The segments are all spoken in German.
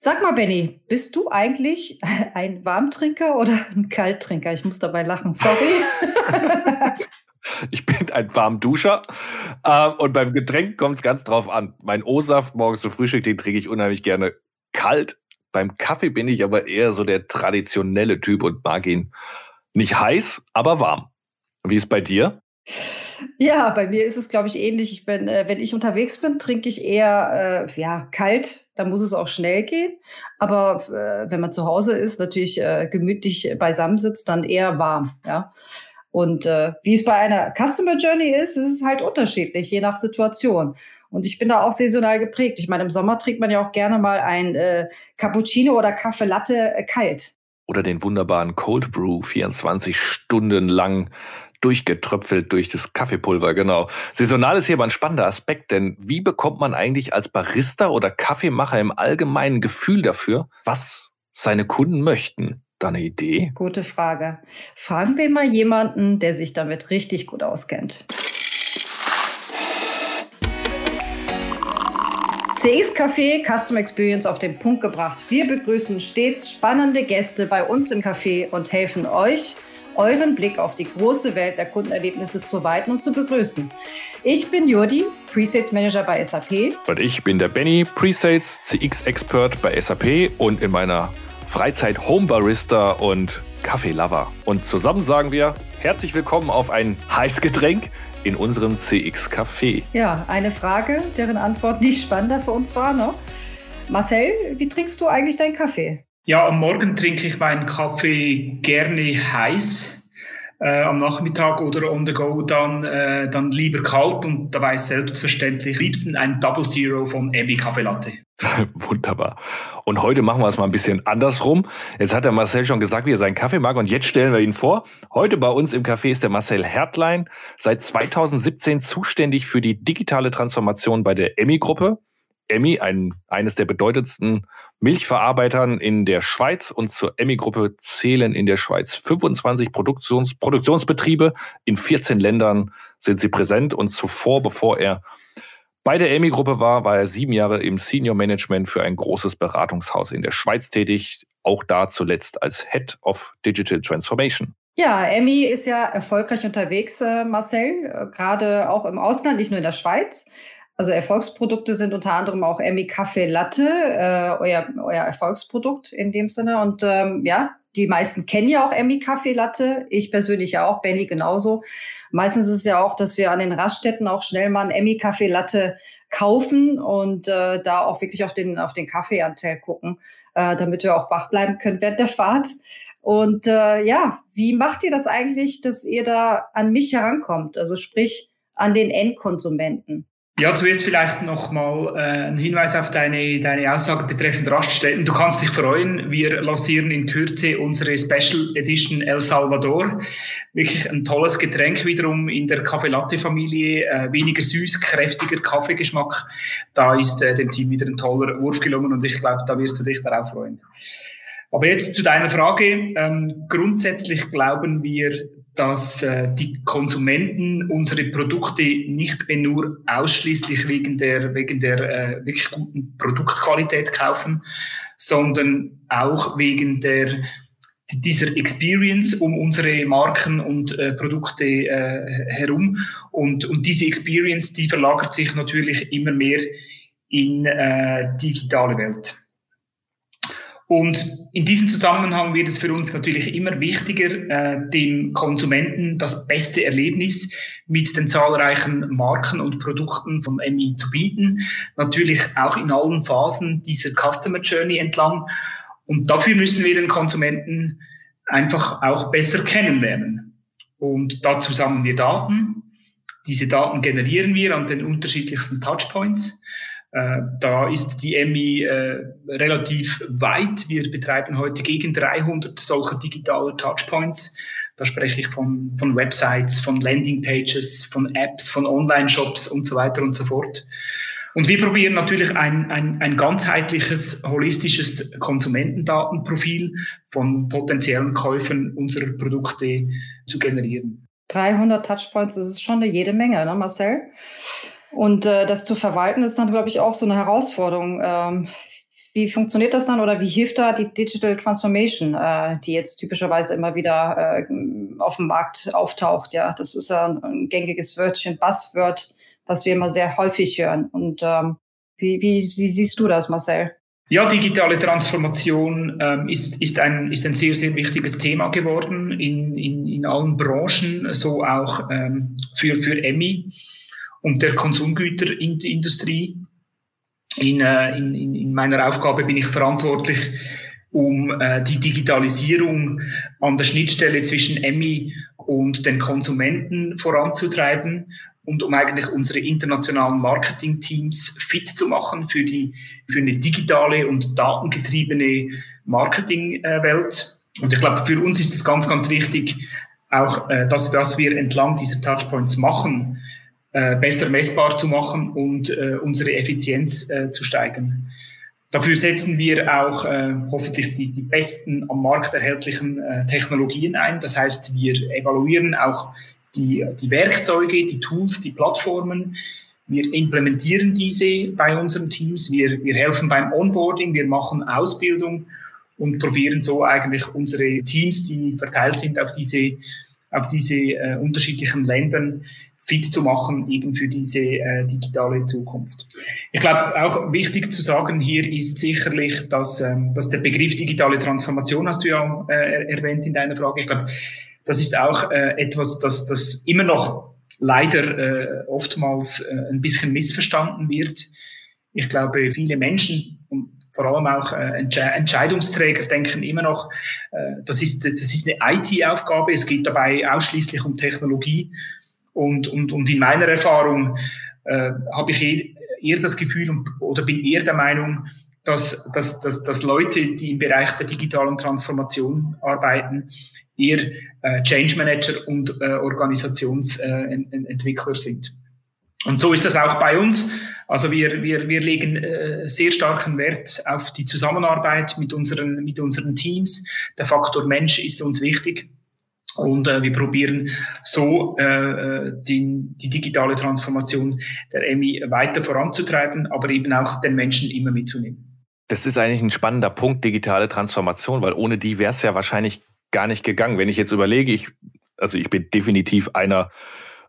Sag mal, Benny, bist du eigentlich ein Warmtrinker oder ein Kalttrinker? Ich muss dabei lachen, sorry. ich bin ein Warmduscher äh, und beim Getränk kommt es ganz drauf an. Mein O-Saft morgens zum Frühstück, den trinke ich unheimlich gerne kalt. Beim Kaffee bin ich aber eher so der traditionelle Typ und mag ihn nicht heiß, aber warm. Wie ist bei dir? Ja, bei mir ist es, glaube ich, ähnlich. Ich bin, äh, wenn ich unterwegs bin, trinke ich eher äh, ja, kalt. Da muss es auch schnell gehen. Aber äh, wenn man zu Hause ist, natürlich äh, gemütlich beisammensitzt, dann eher warm. Ja. Und äh, wie es bei einer Customer Journey ist, ist es halt unterschiedlich, je nach Situation. Und ich bin da auch saisonal geprägt. Ich meine, im Sommer trinkt man ja auch gerne mal ein äh, Cappuccino oder Kaffee Latte kalt. Oder den wunderbaren Cold Brew 24 Stunden lang durchgetröpfelt durch das Kaffeepulver, genau. Saisonal ist hier aber ein spannender Aspekt, denn wie bekommt man eigentlich als Barista oder Kaffeemacher im Allgemeinen Gefühl dafür, was seine Kunden möchten? Da eine Idee? Gute Frage. Fragen wir mal jemanden, der sich damit richtig gut auskennt. CX Café Custom Experience auf den Punkt gebracht. Wir begrüßen stets spannende Gäste bei uns im Café und helfen euch, euren Blick auf die große Welt der Kundenerlebnisse zu weiten und zu begrüßen. Ich bin Jurdi, Presales Manager bei SAP. Und ich bin der Benny, Presales CX Expert bei SAP und in meiner Freizeit Home Barista und Kaffeelover. Und zusammen sagen wir herzlich willkommen auf ein Heißgetränk in unserem CX Café. Ja, eine Frage, deren Antwort nicht spannender für uns war noch. Marcel, wie trinkst du eigentlich deinen Kaffee? Ja, am Morgen trinke ich meinen Kaffee gerne heiß. Äh, am Nachmittag oder on the go dann, äh, dann lieber kalt und dabei selbstverständlich liebsten ein Double Zero von Emmy Kaffee Latte. Wunderbar. Und heute machen wir es mal ein bisschen andersrum. Jetzt hat der Marcel schon gesagt, wie er seinen Kaffee mag und jetzt stellen wir ihn vor. Heute bei uns im Café ist der Marcel Hertlein, seit 2017 zuständig für die digitale Transformation bei der Emmy-Gruppe. Emmy, ein, eines der bedeutendsten Milchverarbeitern in der Schweiz und zur Emmy-Gruppe zählen in der Schweiz 25 Produktions Produktionsbetriebe. In 14 Ländern sind sie präsent und zuvor, bevor er bei der Emmy-Gruppe war, war er sieben Jahre im Senior Management für ein großes Beratungshaus in der Schweiz tätig, auch da zuletzt als Head of Digital Transformation. Ja, Emmy ist ja erfolgreich unterwegs, äh, Marcel, äh, gerade auch im Ausland, nicht nur in der Schweiz. Also Erfolgsprodukte sind unter anderem auch Emmy Kaffee Latte, äh, euer, euer Erfolgsprodukt in dem Sinne. Und ähm, ja, die meisten kennen ja auch Emmy Kaffee Latte. Ich persönlich ja auch, Benny genauso. Meistens ist es ja auch, dass wir an den Raststätten auch schnell mal ein Emmy Kaffee Latte kaufen und äh, da auch wirklich auf den, auf den Kaffeeanteil gucken, äh, damit wir auch wach bleiben können während der Fahrt. Und äh, ja, wie macht ihr das eigentlich, dass ihr da an mich herankommt? Also sprich an den Endkonsumenten? Ja, zuerst vielleicht nochmal äh, ein Hinweis auf deine, deine Aussage betreffend Raststätten. Du kannst dich freuen, wir lancieren in Kürze unsere Special Edition El Salvador. Wirklich ein tolles Getränk wiederum in der Kaffee Latte Familie. Äh, weniger süß, kräftiger Kaffeegeschmack. Da ist äh, dem Team wieder ein toller Wurf gelungen und ich glaube, da wirst du dich darauf freuen. Aber jetzt zu deiner Frage. Ähm, grundsätzlich glauben wir, dass äh, die Konsumenten unsere Produkte nicht mehr nur ausschließlich wegen der, wegen der äh, wirklich guten Produktqualität kaufen, sondern auch wegen der, dieser Experience um unsere Marken und äh, Produkte äh, herum. Und, und diese Experience, die verlagert sich natürlich immer mehr in äh, digitale Welt. Und in diesem Zusammenhang wird es für uns natürlich immer wichtiger, äh, dem Konsumenten das beste Erlebnis mit den zahlreichen Marken und Produkten von MI zu bieten. Natürlich auch in allen Phasen dieser Customer Journey entlang. Und dafür müssen wir den Konsumenten einfach auch besser kennenlernen. Und dazu sammeln wir Daten. Diese Daten generieren wir an den unterschiedlichsten Touchpoints. Äh, da ist die EMI äh, relativ weit. Wir betreiben heute gegen 300 solcher digitaler Touchpoints. Da spreche ich von, von Websites, von Landingpages, von Apps, von Online-Shops und so weiter und so fort. Und wir probieren natürlich ein, ein, ein ganzheitliches, holistisches Konsumentendatenprofil von potenziellen Käufern unserer Produkte zu generieren. 300 Touchpoints, das ist schon eine jede Menge, ne, Marcel? Und äh, das zu verwalten ist dann, glaube ich, auch so eine Herausforderung. Ähm, wie funktioniert das dann oder wie hilft da die Digital Transformation, äh, die jetzt typischerweise immer wieder äh, auf dem Markt auftaucht? Ja, das ist ja ein, ein gängiges Wörtchen, Buzzword, was wir immer sehr häufig hören. Und ähm, wie, wie, wie siehst du das, Marcel? Ja, digitale Transformation ähm, ist, ist, ein, ist ein sehr, sehr wichtiges Thema geworden in, in, in allen Branchen, so auch ähm, für, für EMI und der Konsumgüterindustrie. In, äh, in, in meiner Aufgabe bin ich verantwortlich, um äh, die Digitalisierung an der Schnittstelle zwischen EMI und den Konsumenten voranzutreiben und um eigentlich unsere internationalen Marketing-Teams fit zu machen für, die, für eine digitale und datengetriebene Marketingwelt. Und ich glaube, für uns ist es ganz, ganz wichtig, auch äh, das, was wir entlang dieser Touchpoints machen, äh, besser messbar zu machen und äh, unsere Effizienz äh, zu steigern. Dafür setzen wir auch äh, hoffentlich die, die besten am Markt erhältlichen äh, Technologien ein. Das heißt, wir evaluieren auch die, die Werkzeuge, die Tools, die Plattformen. Wir implementieren diese bei unseren Teams. Wir, wir helfen beim Onboarding, wir machen Ausbildung und probieren so eigentlich unsere Teams, die verteilt sind auf diese, auf diese äh, unterschiedlichen Ländern, fit zu machen, eben für diese äh, digitale Zukunft. Ich glaube, auch wichtig zu sagen hier ist sicherlich, dass, ähm, dass der Begriff digitale Transformation hast du ja äh, erwähnt in deiner Frage. Ich glaube, das ist auch äh, etwas, das, das immer noch leider äh, oftmals äh, ein bisschen missverstanden wird. Ich glaube, viele Menschen und vor allem auch äh, Entscheidungsträger denken immer noch, äh, das, ist, das ist eine IT-Aufgabe, es geht dabei ausschließlich um Technologie. Und, und, und in meiner Erfahrung äh, habe ich eh, eher das Gefühl und, oder bin eher der Meinung, dass, dass, dass, dass Leute, die im Bereich der digitalen Transformation arbeiten, eher äh, Change Manager und äh, Organisationsentwickler äh, sind. Und so ist das auch bei uns. Also wir, wir, wir legen äh, sehr starken Wert auf die Zusammenarbeit mit unseren, mit unseren Teams. Der Faktor Mensch ist uns wichtig. Und äh, wir probieren so äh, äh die, die digitale Transformation der EMI weiter voranzutreiben, aber eben auch den Menschen immer mitzunehmen. Das ist eigentlich ein spannender Punkt, digitale Transformation, weil ohne die wäre es ja wahrscheinlich gar nicht gegangen. Wenn ich jetzt überlege, ich, also ich bin definitiv einer,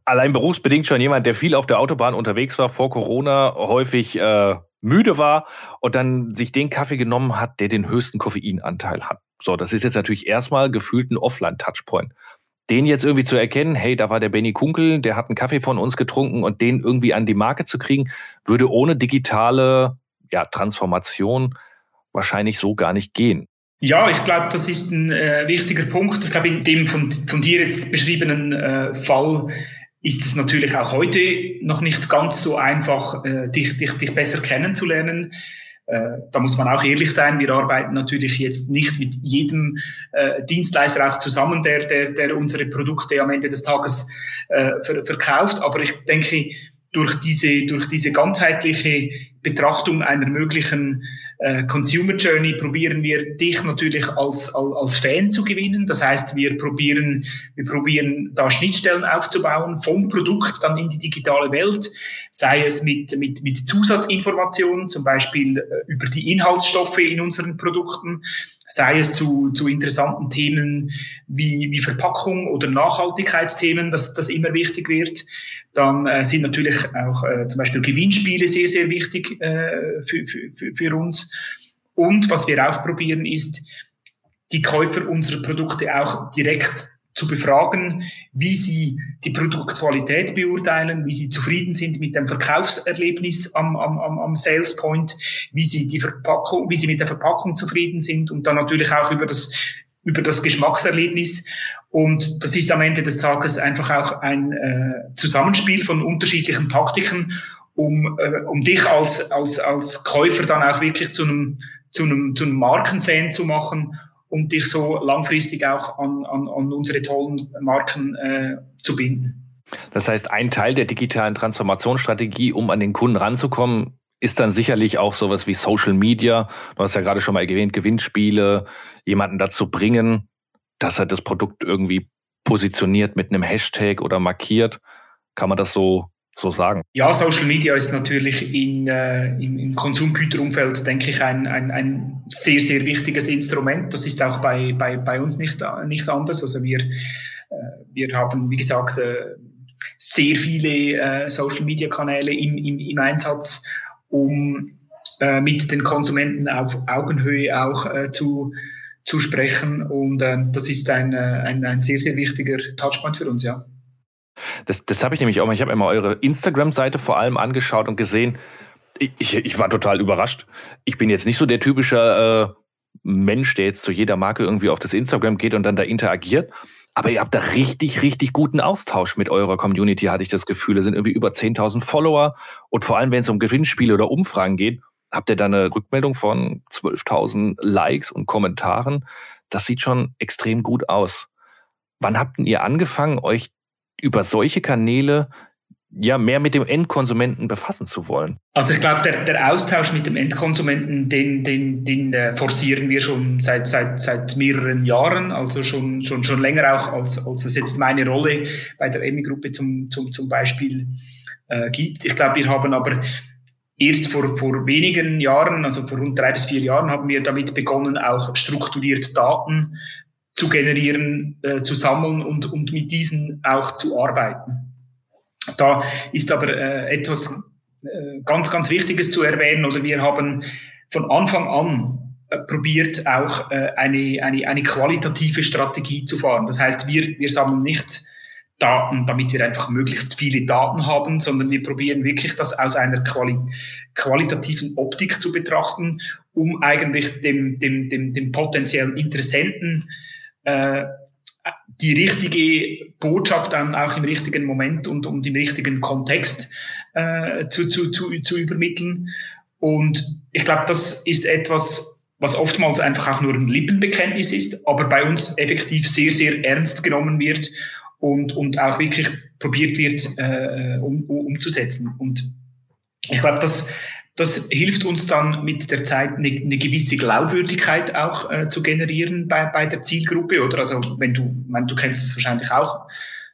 allein berufsbedingt schon jemand, der viel auf der Autobahn unterwegs war, vor Corona häufig äh, müde war und dann sich den Kaffee genommen hat, der den höchsten Koffeinanteil hat. So, das ist jetzt natürlich erstmal gefühlt ein Offline-Touchpoint. Den jetzt irgendwie zu erkennen, hey, da war der Benny Kunkel, der hat einen Kaffee von uns getrunken und den irgendwie an die Marke zu kriegen, würde ohne digitale ja, Transformation wahrscheinlich so gar nicht gehen. Ja, ich glaube, das ist ein äh, wichtiger Punkt. Ich glaube, in dem von, von dir jetzt beschriebenen äh, Fall ist es natürlich auch heute noch nicht ganz so einfach, äh, dich, dich, dich besser kennenzulernen. Äh, da muss man auch ehrlich sein, wir arbeiten natürlich jetzt nicht mit jedem äh, Dienstleister auch zusammen, der, der, der unsere Produkte am Ende des Tages äh, ver verkauft. Aber ich denke, durch diese, durch diese ganzheitliche Betrachtung einer möglichen äh, Consumer Journey probieren wir dich natürlich als, als, als Fan zu gewinnen. Das heißt, wir probieren, wir probieren da Schnittstellen aufzubauen vom Produkt dann in die digitale Welt, sei es mit, mit, mit Zusatzinformationen, zum Beispiel äh, über die Inhaltsstoffe in unseren Produkten, sei es zu, zu interessanten Themen wie, wie Verpackung oder Nachhaltigkeitsthemen, dass das immer wichtig wird. Dann äh, sind natürlich auch äh, zum Beispiel Gewinnspiele sehr, sehr wichtig äh, für, für, für uns. Und was wir auch probieren, ist, die Käufer unserer Produkte auch direkt zu befragen, wie sie die Produktqualität beurteilen, wie sie zufrieden sind mit dem Verkaufserlebnis am, am, am Sales Point, wie sie die Verpackung, wie sie mit der Verpackung zufrieden sind und dann natürlich auch über das über das Geschmackserlebnis. Und das ist am Ende des Tages einfach auch ein äh, Zusammenspiel von unterschiedlichen Taktiken, um, äh, um dich als, als, als Käufer dann auch wirklich zu einem, zu einem, zu einem Markenfan zu machen und dich so langfristig auch an, an, an unsere tollen Marken äh, zu binden. Das heißt, ein Teil der digitalen Transformationsstrategie, um an den Kunden ranzukommen, ist dann sicherlich auch sowas wie Social Media. Du hast ja gerade schon mal erwähnt, Gewinnspiele, jemanden dazu bringen, dass er das Produkt irgendwie positioniert mit einem Hashtag oder markiert. Kann man das so so sagen? Ja, Social Media ist natürlich in, äh, im, im, Konsumgüterumfeld, denke ich, ein, ein, ein, sehr, sehr wichtiges Instrument. Das ist auch bei, bei, bei uns nicht, nicht anders. Also wir, äh, wir haben, wie gesagt, äh, sehr viele äh, Social Media Kanäle im, im, im Einsatz, um äh, mit den Konsumenten auf Augenhöhe auch äh, zu, zu sprechen. Und ähm, das ist ein, ein, ein sehr, sehr wichtiger Touchpoint für uns, ja. Das, das habe ich nämlich auch mal. Ich habe mal eure Instagram-Seite vor allem angeschaut und gesehen. Ich, ich, war total überrascht. Ich bin jetzt nicht so der typische äh, Mensch, der jetzt zu jeder Marke irgendwie auf das Instagram geht und dann da interagiert. Aber ihr habt da richtig, richtig guten Austausch mit eurer Community, hatte ich das Gefühl. Es sind irgendwie über 10.000 Follower. Und vor allem, wenn es um Gewinnspiele oder Umfragen geht, habt ihr da eine Rückmeldung von 12.000 Likes und Kommentaren. Das sieht schon extrem gut aus. Wann habt ihr angefangen, euch über solche Kanäle ja mehr mit dem Endkonsumenten befassen zu wollen? Also ich glaube, der, der Austausch mit dem Endkonsumenten, den, den, den äh, forcieren wir schon seit, seit, seit mehreren Jahren, also schon, schon, schon länger auch, als, als es jetzt meine Rolle bei der EMI-Gruppe zum, zum, zum Beispiel äh, gibt. Ich glaube, wir haben aber erst vor, vor wenigen Jahren, also vor rund drei bis vier Jahren, haben wir damit begonnen, auch strukturiert Daten zu generieren, äh, zu sammeln und, und mit diesen auch zu arbeiten. Da ist aber äh, etwas äh, ganz, ganz Wichtiges zu erwähnen, oder wir haben von Anfang an äh, probiert, auch äh, eine, eine, eine qualitative Strategie zu fahren. Das heißt, wir, wir sammeln nicht Daten, damit wir einfach möglichst viele Daten haben, sondern wir probieren wirklich das aus einer Quali qualitativen Optik zu betrachten, um eigentlich dem, dem, dem, dem potenziellen Interessenten äh, die richtige Botschaft dann auch im richtigen Moment und, und im richtigen Kontext äh, zu, zu, zu, zu übermitteln. Und ich glaube, das ist etwas, was oftmals einfach auch nur ein Lippenbekenntnis ist, aber bei uns effektiv sehr, sehr ernst genommen wird und, und auch wirklich probiert wird äh, um, umzusetzen. Und ich glaube, das, das hilft uns dann mit der Zeit eine, eine gewisse Glaubwürdigkeit auch äh, zu generieren bei, bei der Zielgruppe. Oder also wenn du, wenn du kennst es wahrscheinlich auch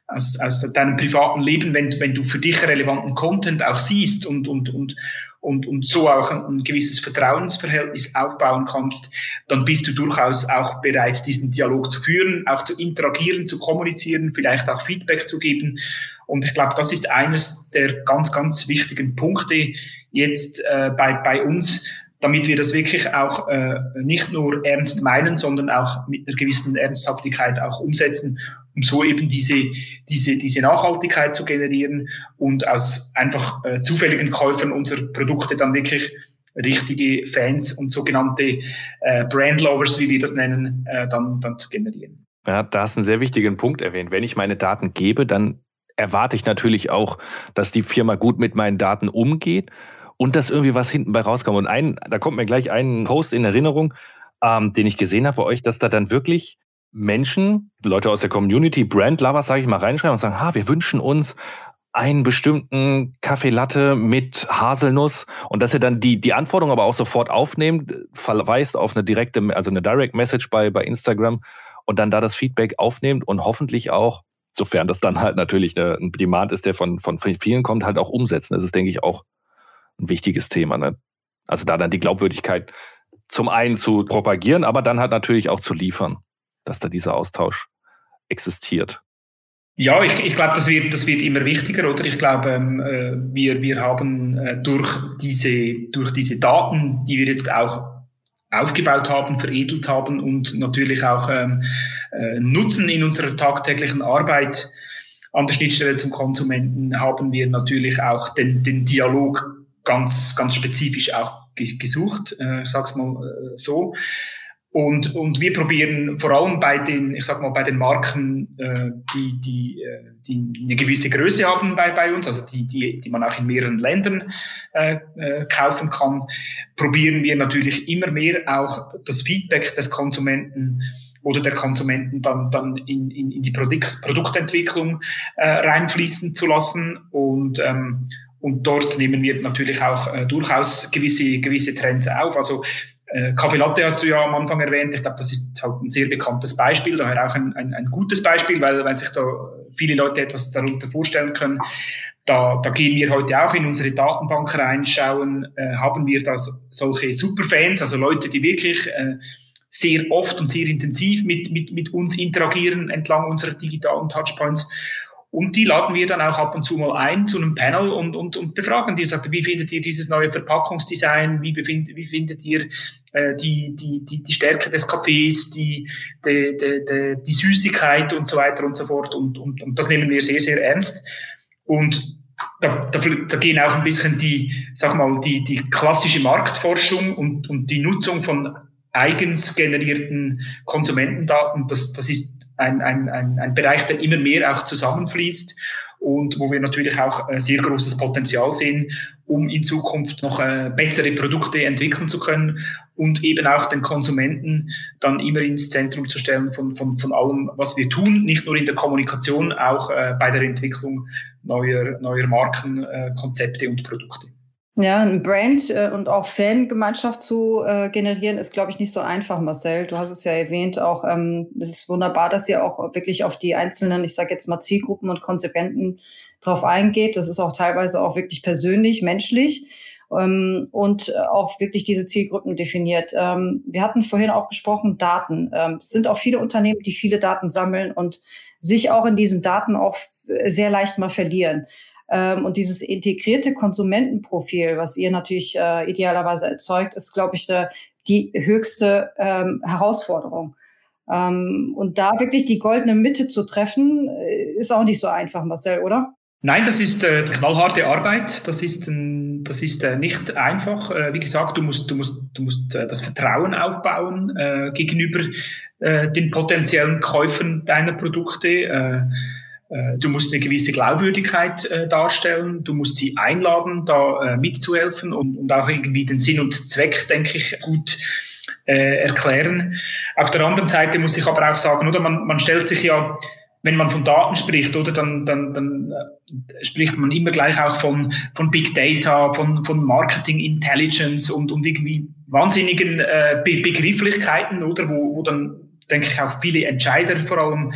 aus, aus deinem privaten Leben, wenn, wenn du für dich relevanten Content auch siehst und, und, und, und, und so auch ein, ein gewisses Vertrauensverhältnis aufbauen kannst, dann bist du durchaus auch bereit, diesen Dialog zu führen, auch zu interagieren, zu kommunizieren, vielleicht auch Feedback zu geben. Und ich glaube, das ist eines der ganz, ganz wichtigen Punkte, jetzt äh, bei, bei uns, damit wir das wirklich auch äh, nicht nur ernst meinen, sondern auch mit einer gewissen Ernsthaftigkeit auch umsetzen, um so eben diese, diese, diese Nachhaltigkeit zu generieren und aus einfach äh, zufälligen Käufern unserer Produkte dann wirklich richtige Fans und sogenannte äh, Brandlovers, wie wir das nennen, äh, dann, dann zu generieren. Ja, da hast einen sehr wichtigen Punkt erwähnt. Wenn ich meine Daten gebe, dann erwarte ich natürlich auch, dass die Firma gut mit meinen Daten umgeht und dass irgendwie was hinten bei rauskommt. Und ein, da kommt mir gleich ein Post in Erinnerung, ähm, den ich gesehen habe bei euch, dass da dann wirklich Menschen, Leute aus der Community, Brand-Lovers, sage ich mal, reinschreiben und sagen, ha, wir wünschen uns einen bestimmten Kaffee Latte mit Haselnuss und dass ihr dann die, die Anforderung aber auch sofort aufnehmt, verweist auf eine direkte, also eine Direct Message bei, bei Instagram und dann da das Feedback aufnehmt und hoffentlich auch, sofern das dann halt natürlich eine, ein Demand ist, der von, von vielen kommt, halt auch umsetzen. Das ist, denke ich, auch ein wichtiges Thema. Ne? Also da dann die Glaubwürdigkeit zum einen zu propagieren, aber dann halt natürlich auch zu liefern, dass da dieser Austausch existiert. Ja, ich, ich glaube, das wird, das wird immer wichtiger, oder? Ich glaube, ähm, äh, wir, wir haben äh, durch, diese, durch diese Daten, die wir jetzt auch aufgebaut haben, veredelt haben und natürlich auch ähm, äh, nutzen in unserer tagtäglichen Arbeit an der Schnittstelle zum Konsumenten, haben wir natürlich auch den, den Dialog ganz, ganz spezifisch auch gesucht, äh, ich sag's mal äh, so. Und, und wir probieren vor allem bei den, ich sag mal, bei den Marken, äh, die, die, äh, die eine gewisse Größe haben bei, bei uns, also die, die, die man auch in mehreren Ländern kaufen kann, probieren wir natürlich immer mehr auch das Feedback des Konsumenten oder der Konsumenten dann, dann in, in, in die Produkt, Produktentwicklung reinfließen zu lassen. Und ähm, und dort nehmen wir natürlich auch äh, durchaus gewisse, gewisse Trends auf. Also äh, Kaffee Latte hast du ja am Anfang erwähnt. Ich glaube, das ist halt ein sehr bekanntes Beispiel, daher auch ein, ein, ein gutes Beispiel, weil, weil sich da viele Leute etwas darunter vorstellen können. da, da gehen wir heute auch in unsere Datenbank reinschauen, äh, haben wir da solche Superfans, also Leute, die wirklich äh, sehr oft und sehr intensiv mit, mit, mit uns interagieren entlang unserer digitalen Touchpoints. Und die laden wir dann auch ab und zu mal ein zu einem Panel und, und, und befragen die. Sagt, wie findet ihr dieses neue Verpackungsdesign? Wie, befind, wie findet ihr äh, die, die, die, die Stärke des Kaffees, die, die, die, die, die Süßigkeit und so weiter und so fort? Und, und, und das nehmen wir sehr, sehr ernst. Und da, da, da gehen auch ein bisschen die, sag mal, die, die klassische Marktforschung und, und die Nutzung von eigens generierten Konsumentendaten, das, das ist ein, ein, ein, ein Bereich, der immer mehr auch zusammenfließt und wo wir natürlich auch äh, sehr großes Potenzial sehen, um in Zukunft noch äh, bessere Produkte entwickeln zu können und eben auch den Konsumenten dann immer ins Zentrum zu stellen von, von, von allem, was wir tun, nicht nur in der Kommunikation, auch äh, bei der Entwicklung neuer, neuer Marken, Konzepte und Produkte. Ja, ein Brand äh, und auch Fangemeinschaft zu äh, generieren, ist, glaube ich, nicht so einfach, Marcel. Du hast es ja erwähnt, auch ähm, es ist wunderbar, dass ihr auch wirklich auf die einzelnen, ich sage jetzt mal Zielgruppen und Konsequenten drauf eingeht. Das ist auch teilweise auch wirklich persönlich, menschlich ähm, und auch wirklich diese Zielgruppen definiert. Ähm, wir hatten vorhin auch gesprochen, Daten. Ähm, es sind auch viele Unternehmen, die viele Daten sammeln und sich auch in diesen Daten auch sehr leicht mal verlieren. Ähm, und dieses integrierte Konsumentenprofil, was ihr natürlich äh, idealerweise erzeugt, ist, glaube ich, der, die höchste ähm, Herausforderung. Ähm, und da wirklich die goldene Mitte zu treffen, äh, ist auch nicht so einfach, Marcel, oder? Nein, das ist äh, knallharte Arbeit. Das ist, ein, das ist äh, nicht einfach. Äh, wie gesagt, du musst, du musst, du musst äh, das Vertrauen aufbauen äh, gegenüber den potenziellen Käufern deiner Produkte. Äh, du musst eine gewisse Glaubwürdigkeit äh, darstellen, du musst sie einladen, da äh, mitzuhelfen und, und auch irgendwie den Sinn und Zweck, denke ich, gut äh, erklären. Auf der anderen Seite muss ich aber auch sagen, oder man, man stellt sich ja, wenn man von Daten spricht, oder dann, dann, dann äh, spricht man immer gleich auch von, von Big Data, von, von Marketing Intelligence und, und irgendwie wahnsinnigen äh, Be Begrifflichkeiten, oder wo, wo dann denke ich auch viele Entscheider vor allem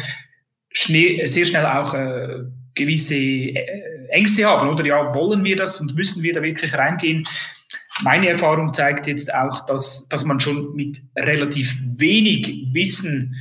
sehr schnell auch äh, gewisse äh, Ängste haben, oder? Ja, wollen wir das und müssen wir da wirklich reingehen? Meine Erfahrung zeigt jetzt auch, dass, dass man schon mit relativ wenig Wissen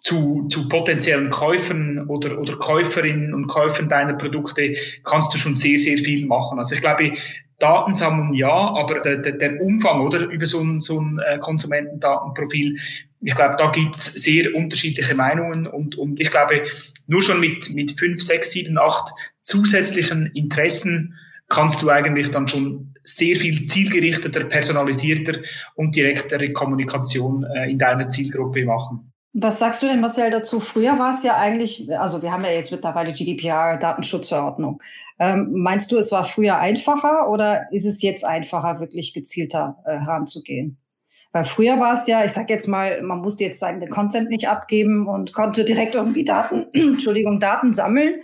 zu, zu potenziellen Käufern oder, oder Käuferinnen und Käufern deiner Produkte kannst du schon sehr, sehr viel machen. Also ich glaube, Daten sammeln ja, aber der, der, der Umfang oder über so ein, so ein äh, Konsumentendatenprofil ich glaube, da gibt's sehr unterschiedliche Meinungen und, und ich glaube, nur schon mit, mit fünf, sechs, sieben, acht zusätzlichen Interessen kannst du eigentlich dann schon sehr viel zielgerichteter, personalisierter und direktere Kommunikation äh, in deiner Zielgruppe machen. Was sagst du denn, Marcel, dazu? Früher war es ja eigentlich, also wir haben ja jetzt mittlerweile GDPR, Datenschutzverordnung. Ähm, meinst du, es war früher einfacher oder ist es jetzt einfacher, wirklich gezielter äh, heranzugehen? Weil früher war es ja, ich sag jetzt mal, man musste jetzt seinen Consent nicht abgeben und konnte direkt irgendwie Daten, Entschuldigung, Daten sammeln.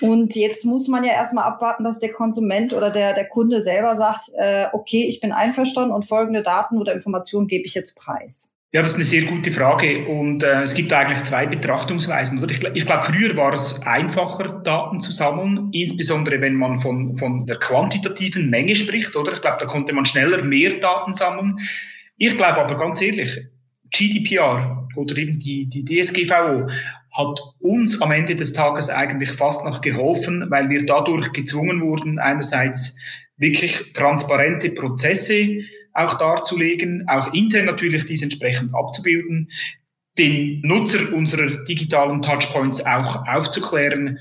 Und jetzt muss man ja erstmal abwarten, dass der Konsument oder der, der Kunde selber sagt, äh, okay, ich bin einverstanden und folgende Daten oder Informationen gebe ich jetzt preis. Ja, das ist eine sehr gute Frage und äh, es gibt eigentlich zwei Betrachtungsweisen. Oder? Ich, ich glaube, früher war es einfacher, Daten zu sammeln, insbesondere wenn man von, von der quantitativen Menge spricht. Oder ich glaube, da konnte man schneller mehr Daten sammeln. Ich glaube aber ganz ehrlich, GDPR oder eben die, die DSGVO hat uns am Ende des Tages eigentlich fast noch geholfen, weil wir dadurch gezwungen wurden, einerseits wirklich transparente Prozesse auch darzulegen, auch intern natürlich dies entsprechend abzubilden, den Nutzer unserer digitalen Touchpoints auch aufzuklären,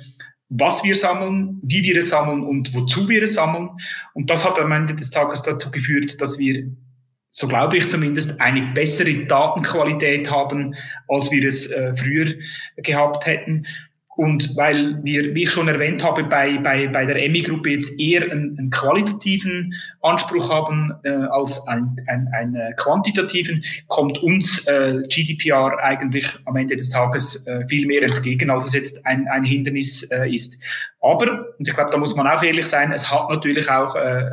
was wir sammeln, wie wir es sammeln und wozu wir es sammeln. Und das hat am Ende des Tages dazu geführt, dass wir so glaube ich zumindest, eine bessere Datenqualität haben, als wir es äh, früher gehabt hätten. Und weil wir, wie ich schon erwähnt habe, bei, bei, bei der EMI-Gruppe jetzt eher einen, einen qualitativen Anspruch haben äh, als einen ein, ein, äh, quantitativen, kommt uns äh, GDPR eigentlich am Ende des Tages äh, viel mehr entgegen, als es jetzt ein, ein Hindernis äh, ist. Aber, und ich glaube, da muss man auch ehrlich sein, es hat natürlich auch äh,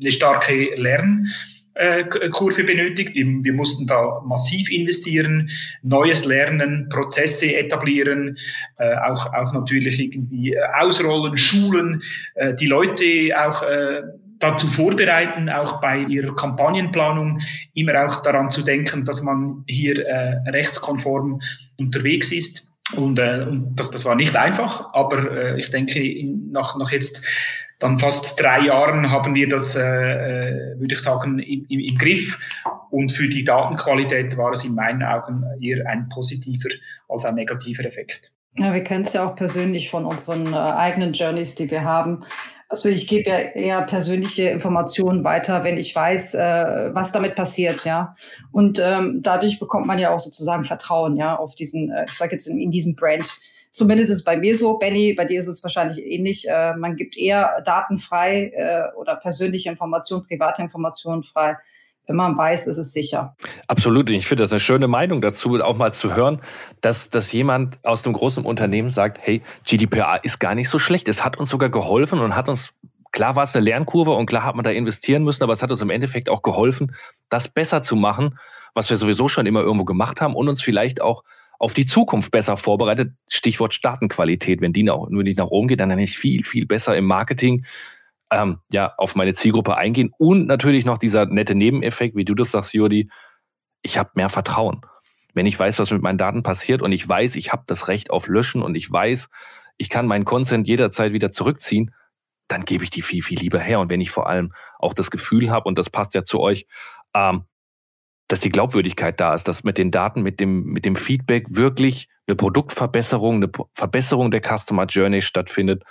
eine starke Lern- Lernkurve benötigt. Wir, mussten da massiv investieren, Neues lernen, Prozesse etablieren, äh, auch, auch natürlich irgendwie äh, ausrollen, schulen, äh, die Leute auch äh, dazu vorbereiten, auch bei ihrer Kampagnenplanung immer auch daran zu denken, dass man hier äh, rechtskonform unterwegs ist. Und, äh, und das, das war nicht einfach, aber äh, ich denke, nach, nach jetzt dann fast drei Jahren haben wir das, äh, äh, würde ich sagen, im, im, im Griff. Und für die Datenqualität war es in meinen Augen eher ein positiver als ein negativer Effekt. Ja, wir kennen es ja auch persönlich von unseren äh, eigenen Journeys, die wir haben. Also ich gebe ja eher persönliche Informationen weiter, wenn ich weiß, äh, was damit passiert, ja. Und ähm, dadurch bekommt man ja auch sozusagen Vertrauen, ja, auf diesen, äh, ich sage jetzt in, in diesem Brand. Zumindest ist es bei mir so, Benny, bei dir ist es wahrscheinlich ähnlich. Äh, man gibt eher Daten frei äh, oder persönliche Informationen, private Informationen frei, wenn man weiß, ist es sicher. Absolut. Und ich finde das eine schöne Meinung dazu, auch mal zu hören, dass, dass jemand aus einem großen Unternehmen sagt, hey, GDPR ist gar nicht so schlecht. Es hat uns sogar geholfen und hat uns, klar war es eine Lernkurve und klar hat man da investieren müssen, aber es hat uns im Endeffekt auch geholfen, das besser zu machen, was wir sowieso schon immer irgendwo gemacht haben und uns vielleicht auch auf die Zukunft besser vorbereitet. Stichwort Datenqualität. Wenn die nach, nur nicht nach oben geht, dann ich viel, viel besser im Marketing ähm, ja, auf meine Zielgruppe eingehen. Und natürlich noch dieser nette Nebeneffekt, wie du das sagst, Jodi, ich habe mehr Vertrauen. Wenn ich weiß, was mit meinen Daten passiert und ich weiß, ich habe das Recht auf Löschen und ich weiß, ich kann meinen Consent jederzeit wieder zurückziehen, dann gebe ich die viel, viel lieber her. Und wenn ich vor allem auch das Gefühl habe, und das passt ja zu euch, ähm, dass die Glaubwürdigkeit da ist, dass mit den Daten, mit dem, mit dem Feedback wirklich eine Produktverbesserung, eine Verbesserung der Customer Journey stattfindet,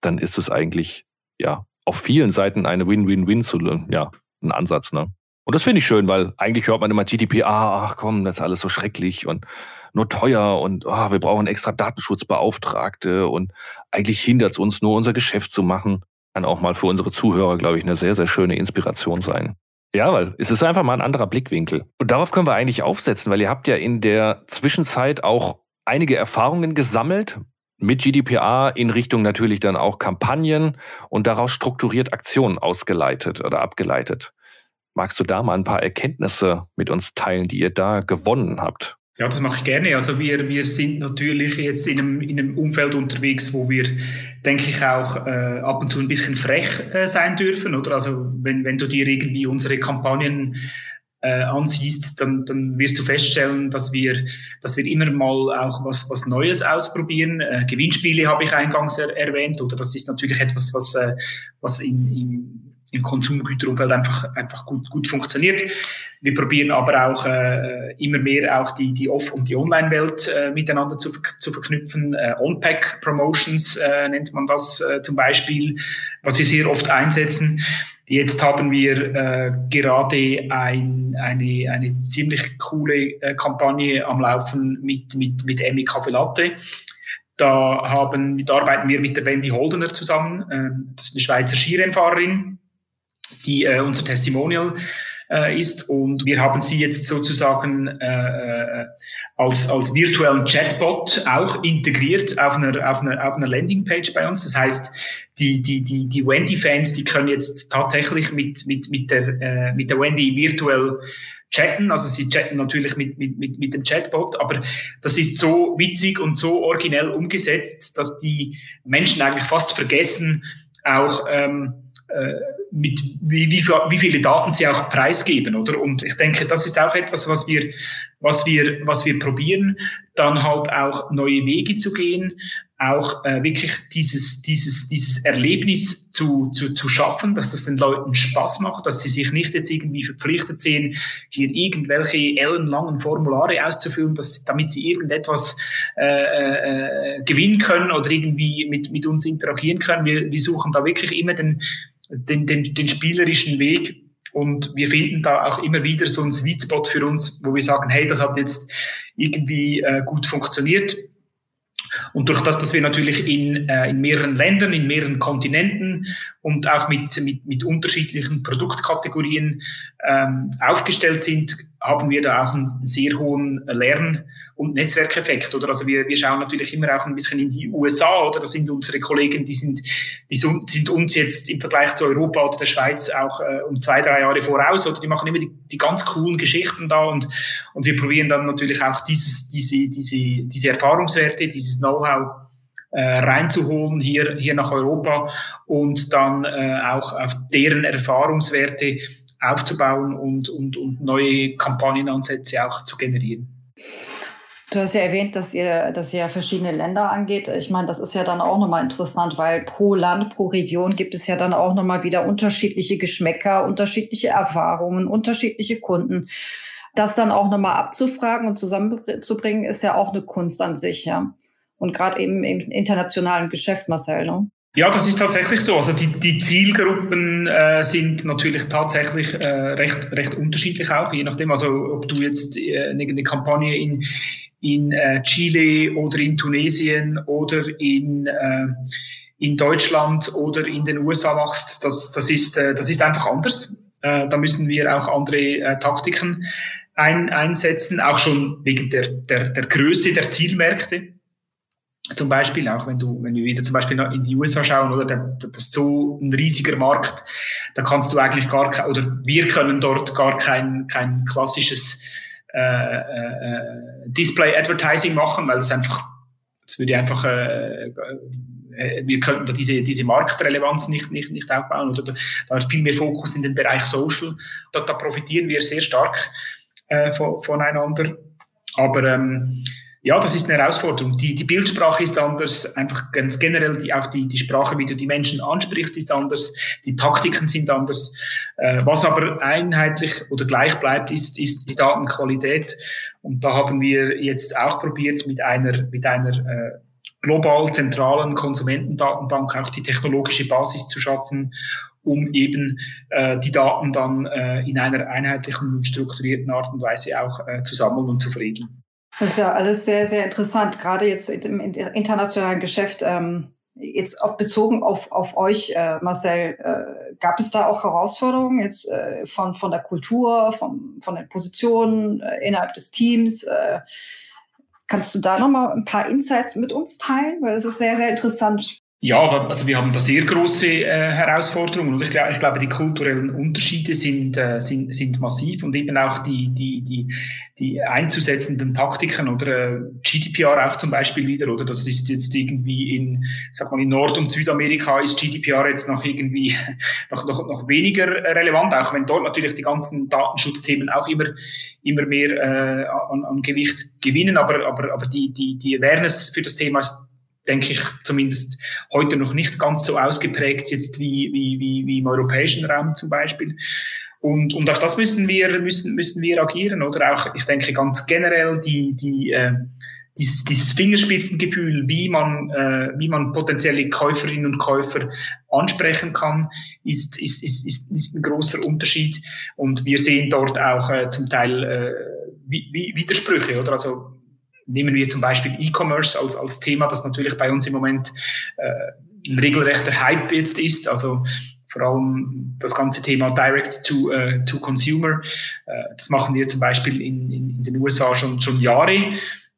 dann ist es eigentlich, ja, auf vielen Seiten eine Win-Win-Win zu, ja, ein Ansatz, ne? Und das finde ich schön, weil eigentlich hört man immer GDPR, ach komm, das ist alles so schrecklich und nur teuer und oh, wir brauchen extra Datenschutzbeauftragte und eigentlich hindert es uns nur, unser Geschäft zu machen. Kann auch mal für unsere Zuhörer, glaube ich, eine sehr, sehr schöne Inspiration sein. Ja, weil es ist einfach mal ein anderer Blickwinkel. Und darauf können wir eigentlich aufsetzen, weil ihr habt ja in der Zwischenzeit auch einige Erfahrungen gesammelt mit GDPR in Richtung natürlich dann auch Kampagnen und daraus strukturiert Aktionen ausgeleitet oder abgeleitet. Magst du da mal ein paar Erkenntnisse mit uns teilen, die ihr da gewonnen habt? Ja, das mache ich gerne. Also wir, wir sind natürlich jetzt in einem, in einem Umfeld unterwegs, wo wir, denke ich, auch äh, ab und zu ein bisschen frech äh, sein dürfen. Oder also wenn, wenn du dir irgendwie unsere Kampagnen äh, ansiehst, dann, dann wirst du feststellen, dass wir, dass wir immer mal auch was, was Neues ausprobieren. Äh, Gewinnspiele habe ich eingangs er, erwähnt, oder das ist natürlich etwas, was, äh, was in, in im Konsumgüterumfeld einfach, einfach gut, gut funktioniert. Wir probieren aber auch äh, immer mehr auch die, die Off- und die Online-Welt äh, miteinander zu, zu verknüpfen. Äh, On-Pack-Promotions äh, nennt man das äh, zum Beispiel, was wir sehr oft einsetzen. Jetzt haben wir äh, gerade ein, eine, eine ziemlich coole äh, Kampagne am Laufen mit, mit, mit Emmy Kaffee Latte. Da, haben, da arbeiten wir mit der Wendy Holdener zusammen. Äh, das ist eine Schweizer Skirennfahrerin die äh, unser Testimonial äh, ist. Und wir haben sie jetzt sozusagen äh, äh, als, als virtuellen Chatbot auch integriert auf einer, auf einer, auf einer Landingpage bei uns. Das heißt, die, die, die, die Wendy-Fans, die können jetzt tatsächlich mit, mit, mit, der, äh, mit der Wendy virtuell chatten. Also sie chatten natürlich mit, mit, mit, mit dem Chatbot, aber das ist so witzig und so originell umgesetzt, dass die Menschen eigentlich fast vergessen, auch ähm, äh, mit wie, wie, wie viele Daten sie auch preisgeben, oder? Und ich denke, das ist auch etwas, was wir, was wir, was wir probieren, dann halt auch neue Wege zu gehen, auch äh, wirklich dieses, dieses, dieses Erlebnis zu, zu, zu schaffen, dass das den Leuten Spaß macht, dass sie sich nicht jetzt irgendwie verpflichtet sehen, hier irgendwelche ellenlangen Formulare auszufüllen, dass, damit sie irgendetwas äh, äh, gewinnen können oder irgendwie mit, mit uns interagieren können. Wir, wir suchen da wirklich immer den, den, den, den spielerischen Weg. Und wir finden da auch immer wieder so einen Sweet Spot für uns, wo wir sagen, hey, das hat jetzt irgendwie äh, gut funktioniert. Und durch das, dass wir natürlich in, äh, in mehreren Ländern, in mehreren Kontinenten und auch mit, mit, mit unterschiedlichen Produktkategorien ähm, aufgestellt sind, haben wir da auch einen sehr hohen Lern- und Netzwerkeffekt, oder? Also wir, wir schauen natürlich immer auch ein bisschen in die USA, oder? Das sind unsere Kollegen, die sind, die sind uns jetzt im Vergleich zu Europa oder der Schweiz auch äh, um zwei, drei Jahre voraus, oder? Die machen immer die, die ganz coolen Geschichten da und, und wir probieren dann natürlich auch dieses, diese, diese, diese Erfahrungswerte, dieses Know-how äh, reinzuholen hier, hier nach Europa und dann äh, auch auf deren Erfahrungswerte aufzubauen und, und, und neue Kampagnenansätze auch zu generieren. Du hast ja erwähnt, dass ihr, dass ihr verschiedene Länder angeht. Ich meine, das ist ja dann auch nochmal interessant, weil pro Land, pro Region gibt es ja dann auch nochmal wieder unterschiedliche Geschmäcker, unterschiedliche Erfahrungen, unterschiedliche Kunden. Das dann auch nochmal abzufragen und zusammenzubringen, ist ja auch eine Kunst an sich, ja. Und gerade eben im internationalen Geschäft, Marcel, ne? Ja, das ist tatsächlich so. Also die, die Zielgruppen äh, sind natürlich tatsächlich äh, recht, recht unterschiedlich auch, je nachdem, also ob du jetzt äh, eine Kampagne in, in äh, Chile oder in Tunesien oder in, äh, in Deutschland oder in den USA machst, das, das, ist, äh, das ist einfach anders. Äh, da müssen wir auch andere äh, Taktiken ein, einsetzen, auch schon wegen der, der, der Größe der Zielmärkte zum Beispiel, auch wenn du, wenn wir wieder zum Beispiel in die USA schauen, oder, das ist so ein riesiger Markt, da kannst du eigentlich gar kein, oder wir können dort gar kein, kein klassisches äh, äh, Display Advertising machen, weil das einfach, das würde einfach, äh, äh, wir könnten da diese, diese Marktrelevanz nicht, nicht, nicht aufbauen oder da, da viel mehr Fokus in den Bereich Social. Da, da profitieren wir sehr stark äh, voneinander. Aber ähm, ja, das ist eine Herausforderung. Die, die Bildsprache ist anders, einfach ganz generell die, auch die, die Sprache, wie du die Menschen ansprichst, ist anders, die Taktiken sind anders. Äh, was aber einheitlich oder gleich bleibt, ist, ist die Datenqualität. Und da haben wir jetzt auch probiert, mit einer, mit einer äh, global zentralen Konsumentendatenbank auch die technologische Basis zu schaffen, um eben äh, die Daten dann äh, in einer einheitlichen und strukturierten Art und Weise auch äh, zu sammeln und zu veredeln. Das ist ja alles sehr, sehr interessant, gerade jetzt im internationalen Geschäft. Ähm, jetzt auch bezogen auf, auf euch, äh, Marcel, äh, gab es da auch Herausforderungen jetzt äh, von, von der Kultur, von, von den Positionen äh, innerhalb des Teams? Äh, kannst du da nochmal ein paar Insights mit uns teilen? Weil es ist sehr, sehr interessant. Ja, also wir haben da sehr große äh, Herausforderungen und ich, glaube, ich glaube, die kulturellen Unterschiede sind, äh, sind, sind massiv und eben auch die, die, die, die einzusetzenden Taktiken oder äh, GDPR auch zum Beispiel wieder, oder? Das ist jetzt irgendwie in, sag mal, in Nord- und Südamerika ist GDPR jetzt noch irgendwie noch, noch, noch weniger relevant, auch wenn dort natürlich die ganzen Datenschutzthemen auch immer, immer mehr äh, an, an Gewicht gewinnen, aber, aber, aber die, die, die Awareness für das Thema ist denke ich, zumindest heute noch nicht ganz so ausgeprägt jetzt wie, wie, wie, wie im europäischen Raum zum Beispiel. Und, und auf das müssen wir, müssen, müssen wir agieren, oder auch, ich denke ganz generell die, die, äh, dieses, dieses Fingerspitzengefühl, wie man, äh, wie man potenzielle Käuferinnen und Käufer ansprechen kann, ist, ist, ist, ist, ist ein großer Unterschied. Und wir sehen dort auch äh, zum Teil äh, Widersprüche, oder? Also nehmen wir zum Beispiel E-Commerce als, als Thema, das natürlich bei uns im Moment äh, ein regelrechter Hype jetzt ist. Also vor allem das ganze Thema Direct to, uh, to Consumer. Uh, das machen wir zum Beispiel in, in, in, den USA schon, schon Jahre.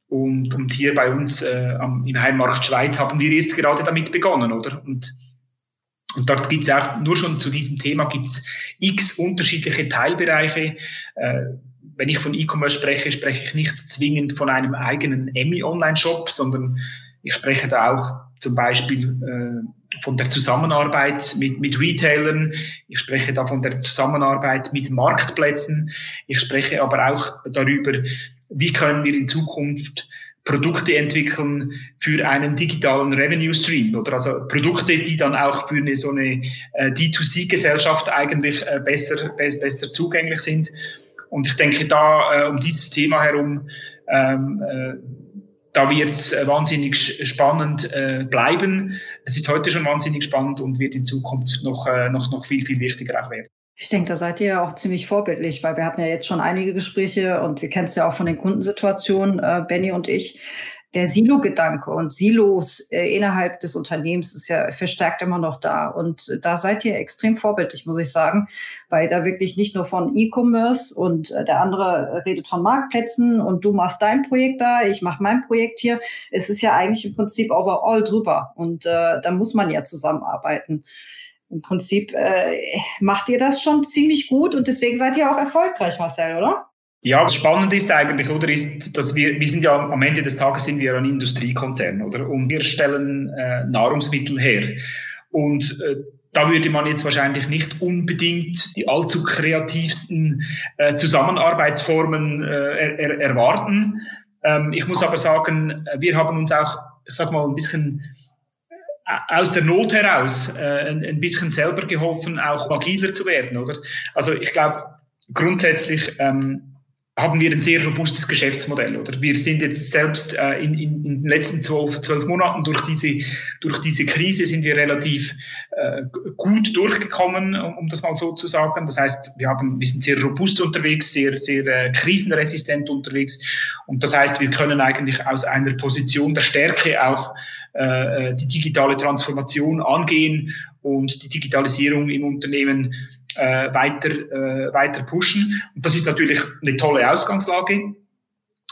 Und, und hier bei uns äh, am, im Heimmarkt Schweiz haben wir jetzt gerade damit begonnen, oder? Und, und dort gibt es auch nur schon zu diesem Thema gibt's x unterschiedliche Teilbereiche. Wenn ich von E-Commerce spreche, spreche ich nicht zwingend von einem eigenen Emmy-Online-Shop, sondern ich spreche da auch zum Beispiel äh, von der Zusammenarbeit mit, mit Retailern, ich spreche da von der Zusammenarbeit mit Marktplätzen, ich spreche aber auch darüber, wie können wir in Zukunft Produkte entwickeln für einen digitalen Revenue Stream oder? Also Produkte, die dann auch für eine so eine äh, D2C-Gesellschaft eigentlich äh, besser, be besser zugänglich sind. Und ich denke, da äh, um dieses Thema herum, ähm, äh, da wird es äh, wahnsinnig spannend äh, bleiben. Es ist heute schon wahnsinnig spannend und wird in Zukunft noch, äh, noch, noch viel, viel wichtiger auch werden. Ich denke, da seid ihr ja auch ziemlich vorbildlich, weil wir hatten ja jetzt schon einige Gespräche und wir kennen es ja auch von den Kundensituationen, äh, Benny und ich. Der Silo-Gedanke und Silos äh, innerhalb des Unternehmens ist ja verstärkt immer noch da. Und da seid ihr extrem vorbildlich, muss ich sagen, weil da wirklich nicht nur von E-Commerce und äh, der andere redet von Marktplätzen und du machst dein Projekt da, ich mache mein Projekt hier. Es ist ja eigentlich im Prinzip overall drüber und äh, da muss man ja zusammenarbeiten. Im Prinzip äh, macht ihr das schon ziemlich gut und deswegen seid ihr auch erfolgreich, Marcel, oder? Ja, das Spannende ist eigentlich, oder, ist, dass wir, wir sind ja am Ende des Tages sind wir ein Industriekonzern, oder? Und wir stellen äh, Nahrungsmittel her. Und äh, da würde man jetzt wahrscheinlich nicht unbedingt die allzu kreativsten äh, Zusammenarbeitsformen äh, er, er, erwarten. Ähm, ich muss aber sagen, wir haben uns auch, ich sag mal, ein bisschen äh, aus der Not heraus äh, ein, ein bisschen selber geholfen, auch agiler zu werden, oder? Also ich glaube, grundsätzlich ähm, haben wir ein sehr robustes Geschäftsmodell. Oder wir sind jetzt selbst äh, in, in, in den letzten zwölf, zwölf Monaten durch diese, durch diese Krise sind wir relativ äh, gut durchgekommen, um, um, das mal so zu sagen. Das heißt, wir, haben, wir sind sehr robust unterwegs, sehr, sehr äh, krisenresistent unterwegs. Und das heißt, wir können eigentlich aus einer Position der Stärke auch äh, äh die digitale Transformation angehen und die Digitalisierung im Unternehmen äh, weiter, äh, weiter pushen. Und das ist natürlich eine tolle Ausgangslage.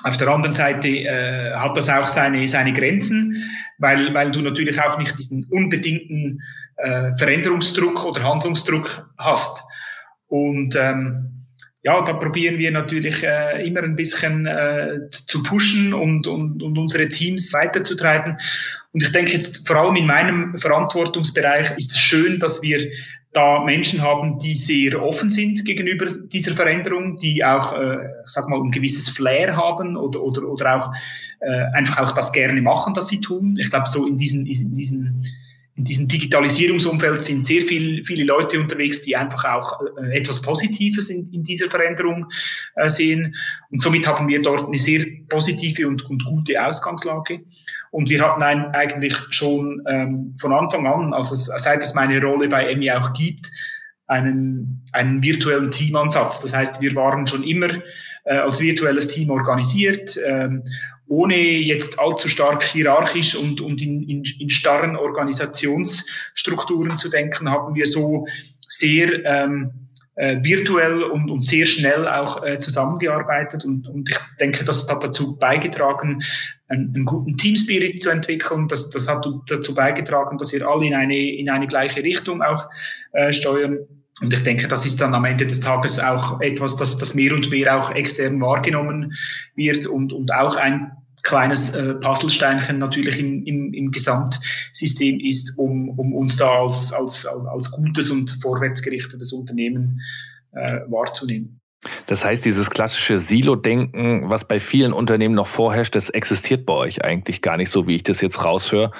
Auf der anderen Seite äh, hat das auch seine, seine Grenzen, weil, weil du natürlich auch nicht diesen unbedingten äh, Veränderungsdruck oder Handlungsdruck hast. Und ähm, ja, da probieren wir natürlich äh, immer ein bisschen äh, zu pushen und, und, und unsere Teams weiterzutreiben. Und ich denke jetzt vor allem in meinem Verantwortungsbereich ist es schön, dass wir da Menschen haben, die sehr offen sind gegenüber dieser Veränderung, die auch, äh, sag mal, ein gewisses Flair haben oder, oder, oder auch äh, einfach auch das gerne machen, das sie tun. Ich glaube, so in diesen, in diesen in diesem Digitalisierungsumfeld sind sehr viel, viele Leute unterwegs, die einfach auch äh, etwas Positives in, in dieser Veränderung äh, sehen. Und somit haben wir dort eine sehr positive und, und gute Ausgangslage. Und wir hatten ein, eigentlich schon ähm, von Anfang an, also seit es meine Rolle bei EMI auch gibt, einen, einen virtuellen Teamansatz. Das heißt, wir waren schon immer äh, als virtuelles Team organisiert. Ähm, ohne jetzt allzu stark hierarchisch und, und in, in, in starren Organisationsstrukturen zu denken, haben wir so sehr ähm, äh, virtuell und, und sehr schnell auch äh, zusammengearbeitet. Und, und ich denke, das hat dazu beigetragen, einen, einen guten Teamspirit zu entwickeln. Das, das hat dazu beigetragen, dass wir alle in eine, in eine gleiche Richtung auch äh, steuern. Und ich denke, das ist dann am Ende des Tages auch etwas, das, das mehr und mehr auch extern wahrgenommen wird und, und auch ein kleines äh, Puzzlesteinchen natürlich im, im, im Gesamtsystem ist, um, um uns da als, als, als gutes und vorwärtsgerichtetes Unternehmen äh, wahrzunehmen. Das heißt, dieses klassische Silo-Denken, was bei vielen Unternehmen noch vorherrscht, das existiert bei euch eigentlich gar nicht so, wie ich das jetzt raushöre.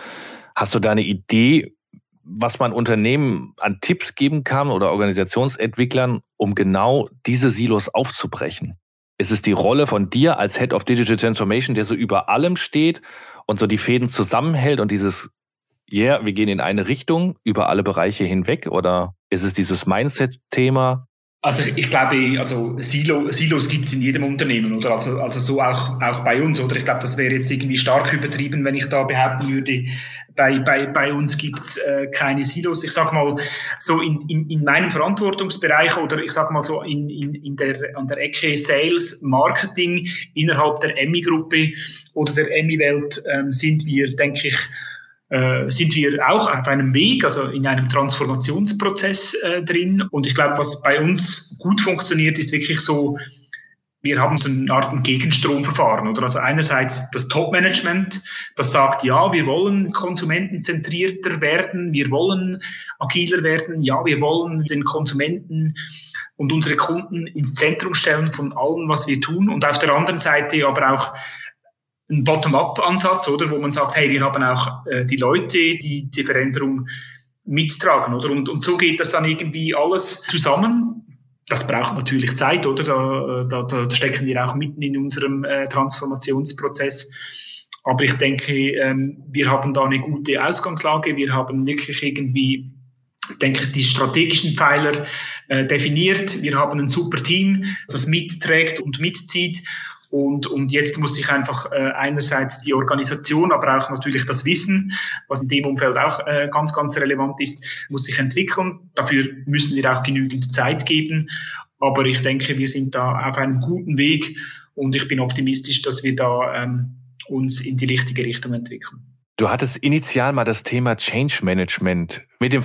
Hast du da eine Idee, was man Unternehmen an Tipps geben kann oder Organisationsentwicklern, um genau diese Silos aufzubrechen? Ist es die Rolle von dir als Head of Digital Transformation, der so über allem steht und so die Fäden zusammenhält und dieses, yeah, wir gehen in eine Richtung über alle Bereiche hinweg? Oder ist es dieses Mindset-Thema? Also ich, ich, glaube, also Silo, Silos gibt es in jedem Unternehmen, oder? Also, also so auch, auch bei uns, oder? Ich glaube, das wäre jetzt irgendwie stark übertrieben, wenn ich da behaupten würde, bei, bei, bei uns gibt es äh, keine Silos. Ich sage mal, so in, in, in meinem Verantwortungsbereich oder ich sage mal so in, in, in der, an der Ecke Sales, Marketing innerhalb der Emmy-Gruppe oder der Emmy-Welt ähm, sind wir, denke ich, sind wir auch auf einem Weg, also in einem Transformationsprozess äh, drin. Und ich glaube, was bei uns gut funktioniert, ist wirklich so, wir haben so eine Art Gegenstromverfahren. Oder? Also einerseits das Top-Management, das sagt, ja, wir wollen konsumentenzentrierter werden, wir wollen agiler werden, ja, wir wollen den Konsumenten und unsere Kunden ins Zentrum stellen von allem, was wir tun. Und auf der anderen Seite aber auch ein Bottom-up-Ansatz, oder, wo man sagt, hey, wir haben auch äh, die Leute, die die Veränderung mittragen, oder? Und, und so geht das dann irgendwie alles zusammen. Das braucht natürlich Zeit, oder? Da, da, da stecken wir auch mitten in unserem äh, Transformationsprozess. Aber ich denke, ähm, wir haben da eine gute Ausgangslage. Wir haben wirklich irgendwie denke ich, die strategischen Pfeiler äh, definiert. Wir haben ein super Team, das mitträgt und mitzieht. Und, und jetzt muss sich einfach äh, einerseits die Organisation, aber auch natürlich das Wissen, was in dem Umfeld auch äh, ganz, ganz relevant ist, muss sich entwickeln. Dafür müssen wir auch genügend Zeit geben. Aber ich denke, wir sind da auf einem guten Weg und ich bin optimistisch, dass wir da ähm, uns in die richtige Richtung entwickeln. Du hattest initial mal das Thema Change Management mit dem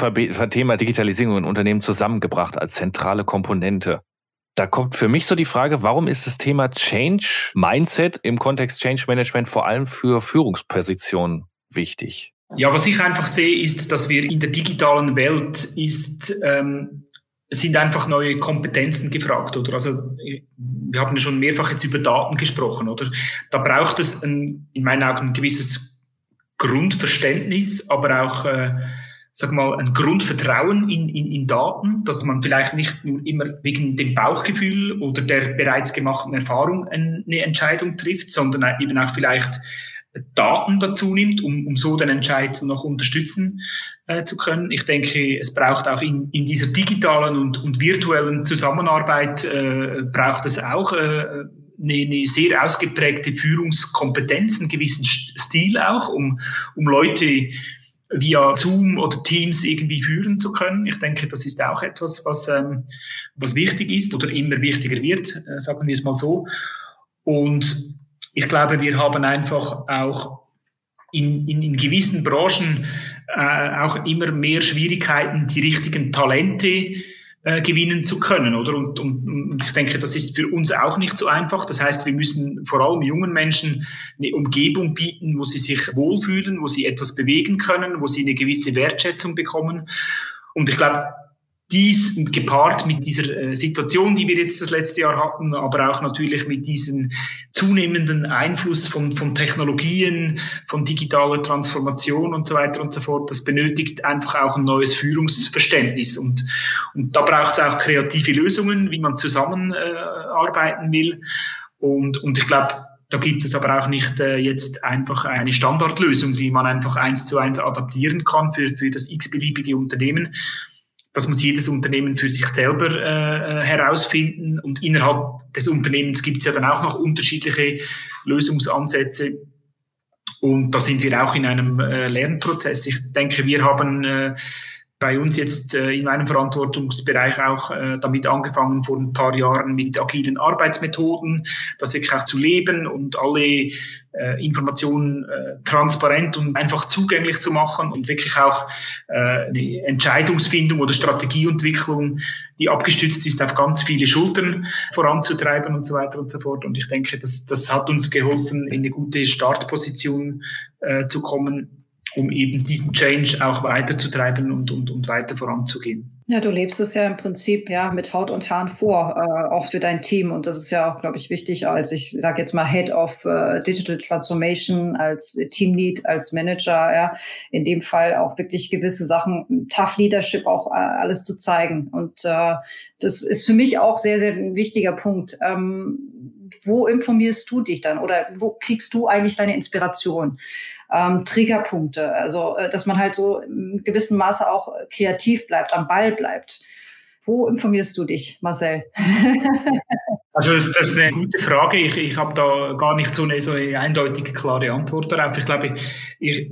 Thema Digitalisierung in Unternehmen zusammengebracht als zentrale Komponente. Da kommt für mich so die Frage, warum ist das Thema Change Mindset im Kontext Change Management vor allem für Führungspositionen wichtig? Ja, was ich einfach sehe, ist, dass wir in der digitalen Welt ist, ähm, sind einfach neue Kompetenzen gefragt, oder? Also, wir haben ja schon mehrfach jetzt über Daten gesprochen, oder? Da braucht es ein, in meinen Augen ein gewisses Grundverständnis, aber auch, äh, sag mal, ein Grundvertrauen in, in, in Daten, dass man vielleicht nicht nur immer wegen dem Bauchgefühl oder der bereits gemachten Erfahrung eine Entscheidung trifft, sondern eben auch vielleicht Daten dazu nimmt, um, um so den Entscheid noch unterstützen äh, zu können. Ich denke, es braucht auch in, in dieser digitalen und, und virtuellen Zusammenarbeit, äh, braucht es auch äh, eine, eine sehr ausgeprägte Führungskompetenz, einen gewissen Stil auch, um, um Leute via Zoom oder Teams irgendwie führen zu können. Ich denke, das ist auch etwas, was, ähm, was wichtig ist oder immer wichtiger wird, äh, sagen wir es mal so. Und ich glaube, wir haben einfach auch in, in, in gewissen Branchen äh, auch immer mehr Schwierigkeiten, die richtigen Talente äh, gewinnen zu können, oder? Und, und, und ich denke, das ist für uns auch nicht so einfach. Das heißt, wir müssen vor allem jungen Menschen eine Umgebung bieten, wo sie sich wohlfühlen, wo sie etwas bewegen können, wo sie eine gewisse Wertschätzung bekommen. Und ich glaube, dies gepaart mit dieser äh, Situation, die wir jetzt das letzte Jahr hatten, aber auch natürlich mit diesem zunehmenden Einfluss von, von Technologien, von digitaler Transformation und so weiter und so fort, das benötigt einfach auch ein neues Führungsverständnis. Und, und da braucht es auch kreative Lösungen, wie man zusammenarbeiten äh, will. Und, und ich glaube, da gibt es aber auch nicht äh, jetzt einfach eine Standardlösung, die man einfach eins zu eins adaptieren kann für, für das x-beliebige Unternehmen das muss jedes Unternehmen für sich selber äh, äh, herausfinden. Und innerhalb des Unternehmens gibt es ja dann auch noch unterschiedliche Lösungsansätze. Und da sind wir auch in einem äh, Lernprozess. Ich denke, wir haben äh, bei uns jetzt äh, in meinem Verantwortungsbereich auch äh, damit angefangen vor ein paar Jahren mit agilen Arbeitsmethoden, das wirklich auch zu leben und alle äh, Informationen äh, transparent und einfach zugänglich zu machen und wirklich auch äh, eine Entscheidungsfindung oder Strategieentwicklung, die abgestützt ist auf ganz viele Schultern voranzutreiben und so weiter und so fort. Und ich denke, das, das hat uns geholfen, in eine gute Startposition äh, zu kommen um eben diesen Change auch weiterzutreiben und, und, und weiter voranzugehen. Ja, du lebst es ja im Prinzip ja mit Haut und Haaren vor, äh, auch für dein Team. Und das ist ja auch, glaube ich, wichtig als, ich sage jetzt mal, Head of äh, Digital Transformation, als Teamlead, als Manager, ja, in dem Fall auch wirklich gewisse Sachen, Tough Leadership auch äh, alles zu zeigen. Und äh, das ist für mich auch sehr, sehr ein wichtiger Punkt. Ähm, wo informierst du dich dann oder wo kriegst du eigentlich deine Inspiration? ähm, Triggerpunkte. Also, äh, dass man halt so im gewissen Maße auch kreativ bleibt, am Ball bleibt. Wo informierst du dich, Marcel? Also das, das, ist eine gute Frage. Ich, ich habe da gar nicht so eine, so eine eindeutige, klare Antwort darauf. Ich glaube, ich, ich,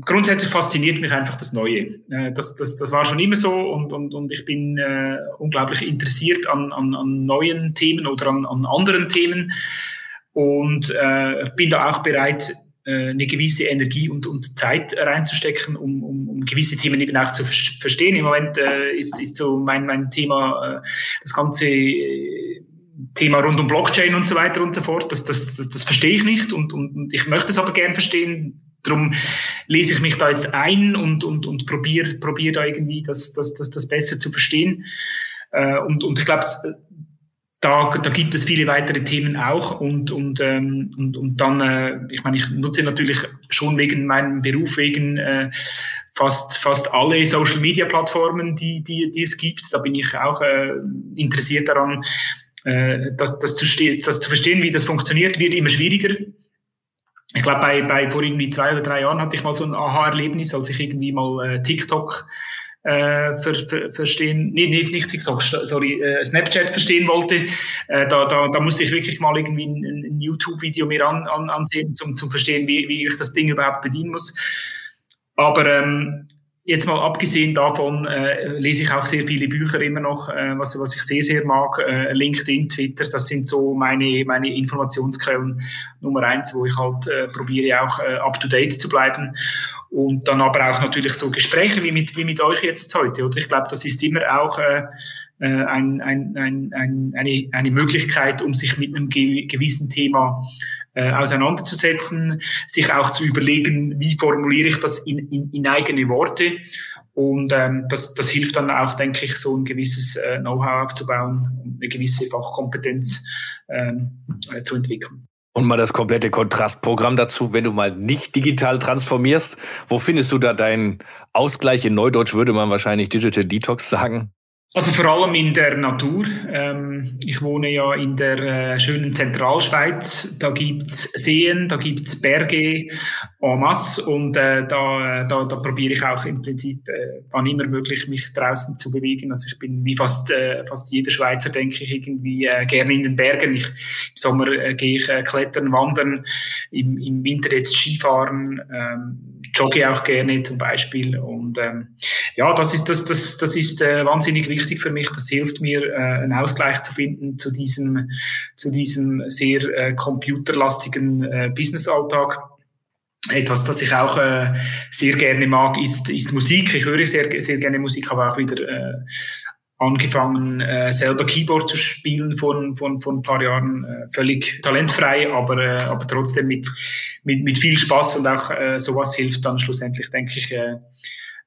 grundsätzlich fasziniert mich einfach das Neue. Äh, das, das, das war schon immer so und, und, und ich bin äh, unglaublich interessiert an, an, an neuen Themen oder an, an anderen Themen und äh, bin da auch bereit, äh, eine gewisse Energie und, und Zeit reinzustecken, um, um, um gewisse Themen eben auch zu verstehen. Im Moment äh, ist, ist so mein, mein Thema äh, das ganze äh, Thema rund um Blockchain und so weiter und so fort. Das, das, das, das verstehe ich nicht und, und, und ich möchte es aber gern verstehen. Darum lese ich mich da jetzt ein und, und, und probiere probier da irgendwie das, das, das, das besser zu verstehen. Äh, und, und ich glaube, da, da gibt es viele weitere Themen auch und, und, ähm, und, und dann, äh, ich meine, ich nutze natürlich schon wegen meinem Beruf, wegen äh, fast, fast alle Social Media Plattformen, die, die, die es gibt. Da bin ich auch äh, interessiert daran, äh, das, das, zu das zu verstehen, wie das funktioniert, wird immer schwieriger. Ich glaube, bei, bei vor irgendwie zwei oder drei Jahren hatte ich mal so ein Aha-Erlebnis, als ich irgendwie mal äh, TikTok äh, ver, ver, verstehen, nee, nicht, nicht TikTok, sorry, äh, Snapchat verstehen wollte, äh, da, da, da musste ich wirklich mal irgendwie ein, ein YouTube-Video mir an, an, ansehen, zum, zum verstehen, wie, wie ich das Ding überhaupt bedienen muss. Aber ähm, Jetzt mal abgesehen davon äh, lese ich auch sehr viele Bücher immer noch, äh, was, was ich sehr, sehr mag. Äh, LinkedIn, Twitter, das sind so meine, meine Informationsquellen Nummer eins, wo ich halt äh, probiere auch äh, up-to-date zu bleiben. Und dann aber auch natürlich so Gespräche wie mit, wie mit euch jetzt heute. Oder ich glaube, das ist immer auch äh, äh ein, ein, ein, ein, eine, eine Möglichkeit, um sich mit einem gewissen Thema äh, auseinanderzusetzen, sich auch zu überlegen, wie formuliere ich das in, in, in eigene Worte. Und ähm, das, das hilft dann auch, denke ich, so ein gewisses äh, Know-how aufzubauen eine gewisse Fachkompetenz ähm, äh, zu entwickeln. Und mal das komplette Kontrastprogramm dazu, wenn du mal nicht digital transformierst. Wo findest du da deinen Ausgleich? In Neudeutsch würde man wahrscheinlich Digital Detox sagen. Also vor allem in der Natur. Ähm, ich wohne ja in der äh, schönen Zentralschweiz. Da gibt's Seen, da gibt's Berge en masse und äh, da, äh, da, da probiere ich auch im Prinzip, wann immer möglich, mich draußen zu bewegen. Also ich bin wie fast, fast jeder Schweizer, denke ich, irgendwie gerne in den Bergen. Ich, Im Sommer gehe ich klettern, wandern, im, im Winter jetzt Skifahren, ähm, jogge auch gerne zum Beispiel. Und ähm, ja, das ist, das, das, das ist wahnsinnig wichtig für mich. Das hilft mir, äh, einen Ausgleich zu finden zu diesem, zu diesem sehr äh, computerlastigen äh, Businessalltag. Etwas, das ich auch äh, sehr gerne mag, ist, ist Musik. Ich höre sehr, sehr gerne Musik, habe auch wieder äh, angefangen, äh, selber Keyboard zu spielen von, von, von ein paar Jahren. Äh, völlig talentfrei, aber, äh, aber trotzdem mit, mit, mit viel Spaß und auch äh, sowas hilft dann schlussendlich, denke ich, äh,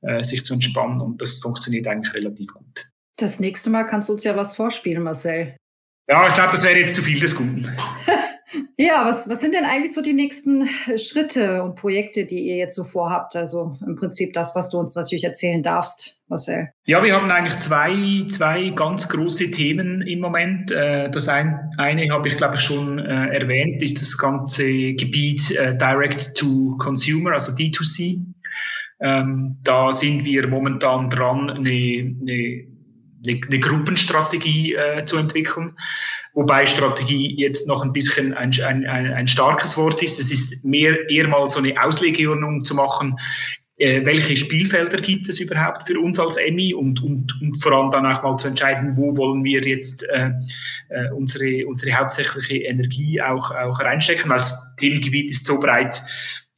äh, sich zu entspannen und das funktioniert eigentlich relativ gut. Das nächste Mal kannst du uns ja was vorspielen, Marcel. Ja, ich glaube, das wäre jetzt zu viel des Guten. ja, was, was sind denn eigentlich so die nächsten Schritte und Projekte, die ihr jetzt so vorhabt? Also im Prinzip das, was du uns natürlich erzählen darfst, Marcel. Ja, wir haben eigentlich zwei, zwei ganz große Themen im Moment. Äh, das eine habe ich, glaube ich, schon äh, erwähnt, ist das ganze Gebiet äh, Direct to Consumer, also D2C. Ähm, da sind wir momentan dran, eine, eine, eine Gruppenstrategie äh, zu entwickeln. Wobei Strategie jetzt noch ein bisschen ein, ein, ein, starkes Wort ist. Es ist mehr eher mal so eine Auslegeordnung zu machen, äh, welche Spielfelder gibt es überhaupt für uns als Emmy und, und, und vor allem dann auch mal zu entscheiden, wo wollen wir jetzt äh, äh, unsere, unsere hauptsächliche Energie auch, auch reinstecken, weil das Themengebiet ist so breit,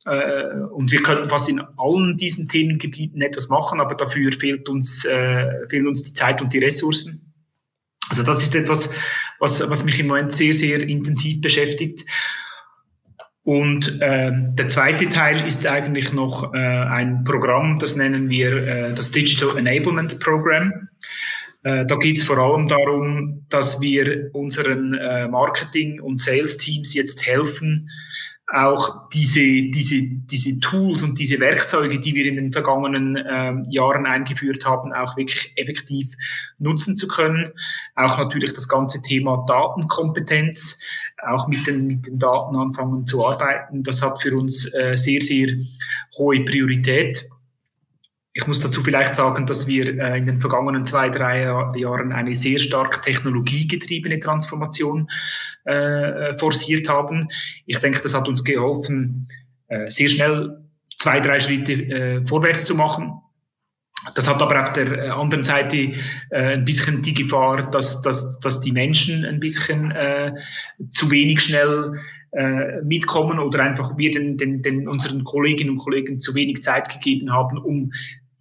und wir könnten fast in allen diesen Themengebieten etwas machen, aber dafür fehlt uns, äh, fehlen uns die Zeit und die Ressourcen. Also das ist etwas, was, was mich im Moment sehr, sehr intensiv beschäftigt. Und äh, der zweite Teil ist eigentlich noch äh, ein Programm, das nennen wir äh, das Digital Enablement Program. Äh, da geht es vor allem darum, dass wir unseren äh, Marketing- und Sales-Teams jetzt helfen, auch diese, diese, diese Tools und diese Werkzeuge, die wir in den vergangenen äh, Jahren eingeführt haben, auch wirklich effektiv nutzen zu können. Auch natürlich das ganze Thema Datenkompetenz, auch mit den, mit den Daten anfangen zu arbeiten. Das hat für uns äh, sehr, sehr hohe Priorität. Ich muss dazu vielleicht sagen, dass wir äh, in den vergangenen zwei, drei Jahren eine sehr stark technologiegetriebene Transformation äh, forciert haben. Ich denke, das hat uns geholfen, äh, sehr schnell zwei, drei Schritte äh, vorwärts zu machen. Das hat aber auf der äh, anderen Seite äh, ein bisschen die Gefahr, dass, dass, dass die Menschen ein bisschen äh, zu wenig schnell äh, mitkommen oder einfach wir den, den, den unseren Kolleginnen und Kollegen zu wenig Zeit gegeben haben, um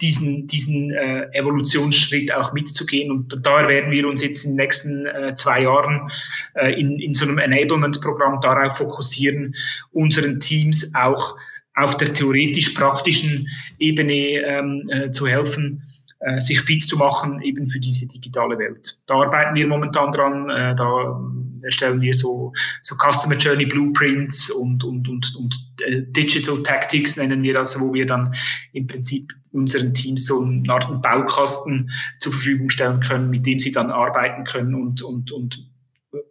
diesen, diesen äh, Evolutionsschritt auch mitzugehen. Und da werden wir uns jetzt in den nächsten äh, zwei Jahren äh, in, in so einem Enablement-Programm darauf fokussieren, unseren Teams auch auf der theoretisch-praktischen Ebene ähm, äh, zu helfen, äh, sich fit zu machen eben für diese digitale Welt. Da arbeiten wir momentan dran, äh, da erstellen wir so, so Customer Journey Blueprints und, und, und, und äh, Digital Tactics nennen wir das, wo wir dann im Prinzip unseren Teams so eine Art Baukasten zur Verfügung stellen können, mit dem sie dann arbeiten können und, und, und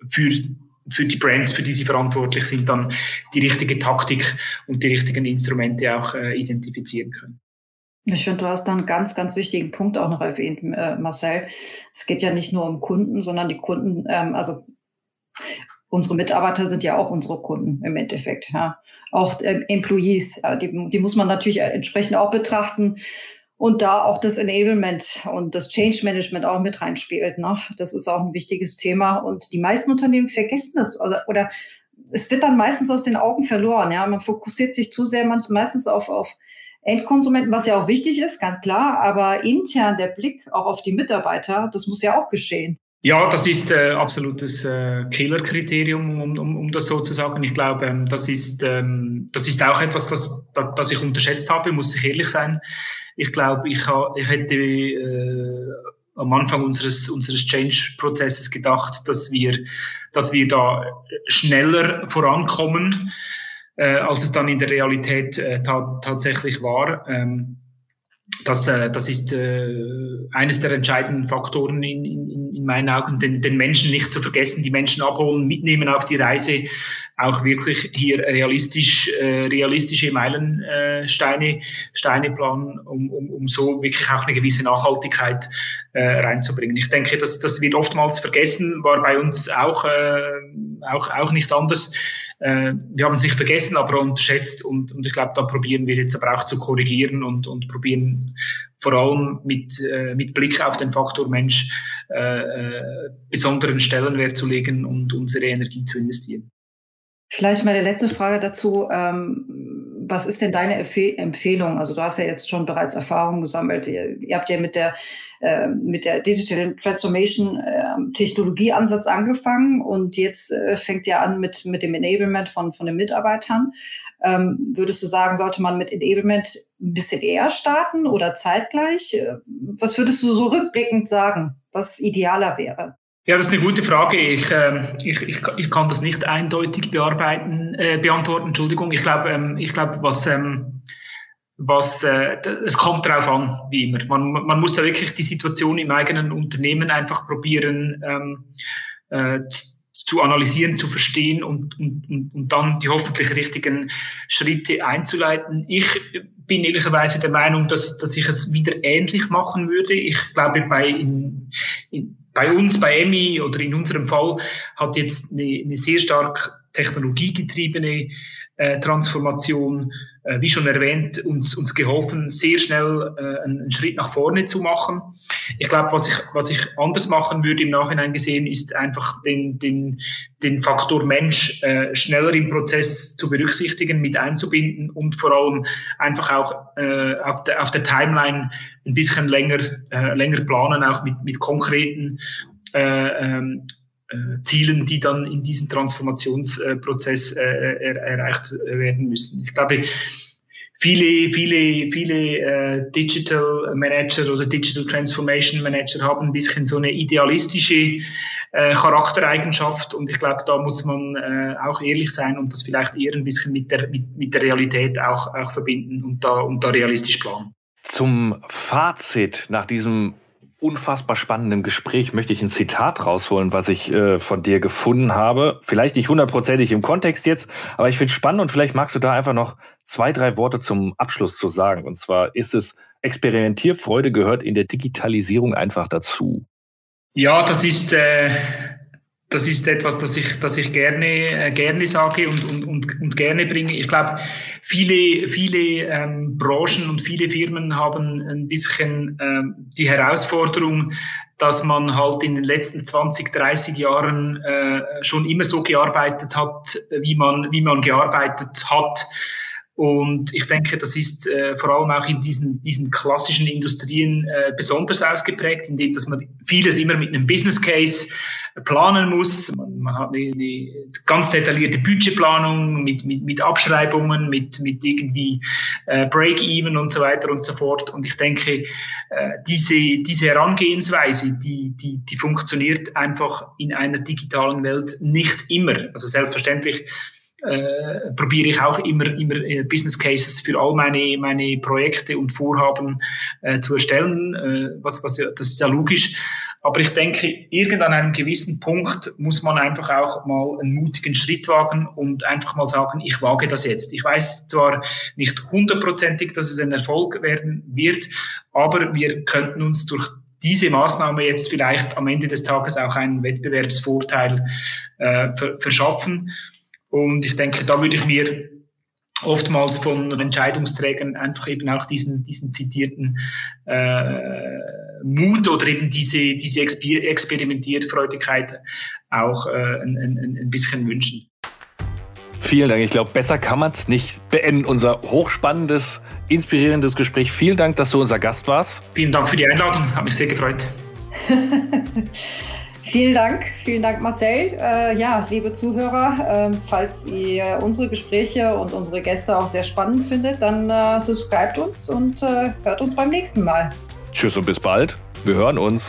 für für die Brands, für die sie verantwortlich sind, dann die richtige Taktik und die richtigen Instrumente auch äh, identifizieren können. Ich finde, du hast da einen ganz, ganz wichtigen Punkt auch noch erwähnt, äh, Marcel. Es geht ja nicht nur um Kunden, sondern die Kunden, ähm, also unsere Mitarbeiter sind ja auch unsere Kunden im Endeffekt. Ja. Auch ähm, Employees, ja, die, die muss man natürlich entsprechend auch betrachten und da auch das Enablement und das Change Management auch mit reinspielt. Ne? Das ist auch ein wichtiges Thema und die meisten Unternehmen vergessen das oder, oder es wird dann meistens aus den Augen verloren. Ja, man fokussiert sich zu sehr meistens auf, auf Endkonsumenten, was ja auch wichtig ist, ganz klar, aber intern der Blick auch auf die Mitarbeiter, das muss ja auch geschehen. Ja, das ist äh, absolutes äh, Killerkriterium, um, um, um das so zu sagen. Ich glaube, ähm, das, ist, ähm, das ist auch etwas, das, das, das ich unterschätzt habe, muss ich ehrlich sein. Ich glaube, ich, ich hätte äh, am Anfang unseres, unseres Change-Prozesses gedacht, dass wir, dass wir da schneller vorankommen äh, als es dann in der Realität äh, ta tatsächlich war. Ähm, das, äh, das ist äh, eines der entscheidenden Faktoren in, in meinen Augen, den, den Menschen nicht zu vergessen, die Menschen abholen, mitnehmen auf die Reise, auch wirklich hier realistisch, äh, realistische Meilensteine Steine planen, um, um, um so wirklich auch eine gewisse Nachhaltigkeit äh, reinzubringen. Ich denke, das, das wird oftmals vergessen, war bei uns auch, äh, auch, auch nicht anders äh, wir haben sich vergessen, aber unterschätzt und, und ich glaube, da probieren wir jetzt aber auch zu korrigieren und, und probieren vor allem mit, äh, mit Blick auf den Faktor Mensch äh, äh, besonderen Stellenwert zu legen und unsere Energie zu investieren. Vielleicht meine letzte Frage dazu. Ähm, was ist denn deine Empfehlung? Also du hast ja jetzt schon bereits Erfahrungen gesammelt. Ihr, ihr habt ja mit der, äh, mit der Digital Transformation äh, Technologieansatz angefangen und jetzt äh, fängt ja an mit, mit dem Enablement von, von den Mitarbeitern. Ähm, würdest du sagen, sollte man mit Enablement ein bisschen eher starten oder zeitgleich? Äh, was würdest du so rückblickend sagen, was idealer wäre? Ja, das ist eine gute Frage. Ich, äh, ich, ich, ich kann das nicht eindeutig bearbeiten, äh, beantworten. Entschuldigung. Ich glaube, ähm, ich glaube, was ähm, was äh, es kommt darauf an, wie immer. Man, man muss da wirklich die Situation im eigenen Unternehmen einfach probieren ähm, äh, zu analysieren, zu verstehen und, und, und dann die hoffentlich richtigen Schritte einzuleiten. Ich bin ehrlicherweise der Meinung, dass, dass ich es wieder ähnlich machen würde. Ich glaube, bei in, in bei uns, bei EMI oder in unserem Fall, hat jetzt eine, eine sehr stark technologiegetriebene äh, Transformation, wie schon erwähnt, uns, uns geholfen, sehr schnell äh, einen, Schritt nach vorne zu machen. Ich glaube, was ich, was ich anders machen würde im Nachhinein gesehen, ist einfach den, den, den Faktor Mensch äh, schneller im Prozess zu berücksichtigen, mit einzubinden und vor allem einfach auch äh, auf, der, auf der Timeline ein bisschen länger, äh, länger planen, auch mit, mit konkreten äh, ähm, äh, Zielen, die dann in diesem Transformationsprozess äh, er, erreicht werden müssen. Ich glaube, viele, viele, viele äh, Digital Manager oder Digital Transformation Manager haben ein bisschen so eine idealistische äh, Charaktereigenschaft und ich glaube, da muss man äh, auch ehrlich sein und das vielleicht eher ein bisschen mit der, mit, mit der Realität auch, auch verbinden und da, und da realistisch planen. Zum Fazit nach diesem unfassbar spannenden Gespräch möchte ich ein Zitat rausholen, was ich äh, von dir gefunden habe. Vielleicht nicht hundertprozentig im Kontext jetzt, aber ich finde es spannend und vielleicht magst du da einfach noch zwei, drei Worte zum Abschluss zu sagen. Und zwar ist es, Experimentierfreude gehört in der Digitalisierung einfach dazu. Ja, das ist äh, das ist etwas, das ich, das ich gerne, äh, gerne sage und, und, und, und gerne bringe. Ich glaube, viele, viele ähm, Branchen und viele Firmen haben ein bisschen ähm, die Herausforderung, dass man halt in den letzten 20, 30 Jahren äh, schon immer so gearbeitet hat, wie man, wie man gearbeitet hat. Und ich denke, das ist äh, vor allem auch in diesen, diesen klassischen Industrien äh, besonders ausgeprägt, indem dass man vieles immer mit einem Business Case planen muss. Man, man hat eine, eine, ganz detaillierte Budgetplanung mit, mit, mit Abschreibungen, mit, mit irgendwie äh, Break-Even und so weiter und so fort. Und ich denke, äh, diese, diese Herangehensweise, die, die, die funktioniert einfach in einer digitalen Welt nicht immer. Also selbstverständlich äh, probiere ich auch immer, immer äh, Business Cases für all meine, meine Projekte und Vorhaben äh, zu erstellen. Äh, was, was, das ist ja logisch. Aber ich denke, irgend an einem gewissen Punkt muss man einfach auch mal einen mutigen Schritt wagen und einfach mal sagen, ich wage das jetzt. Ich weiß zwar nicht hundertprozentig, dass es ein Erfolg werden wird, aber wir könnten uns durch diese Maßnahme jetzt vielleicht am Ende des Tages auch einen Wettbewerbsvorteil äh, verschaffen. Und ich denke, da würde ich mir oftmals von Entscheidungsträgern einfach eben auch diesen, diesen zitierten äh, Mut oder eben diese, diese Experimentierfreudigkeit auch äh, ein, ein, ein bisschen wünschen. Vielen Dank. Ich glaube, besser kann man es nicht beenden. Unser hochspannendes, inspirierendes Gespräch. Vielen Dank, dass du unser Gast warst. Vielen Dank für die Einladung. Hat mich sehr gefreut. Vielen Dank, vielen Dank, Marcel. Äh, ja, liebe Zuhörer, äh, falls ihr unsere Gespräche und unsere Gäste auch sehr spannend findet, dann äh, subscribt uns und äh, hört uns beim nächsten Mal. Tschüss und bis bald. Wir hören uns.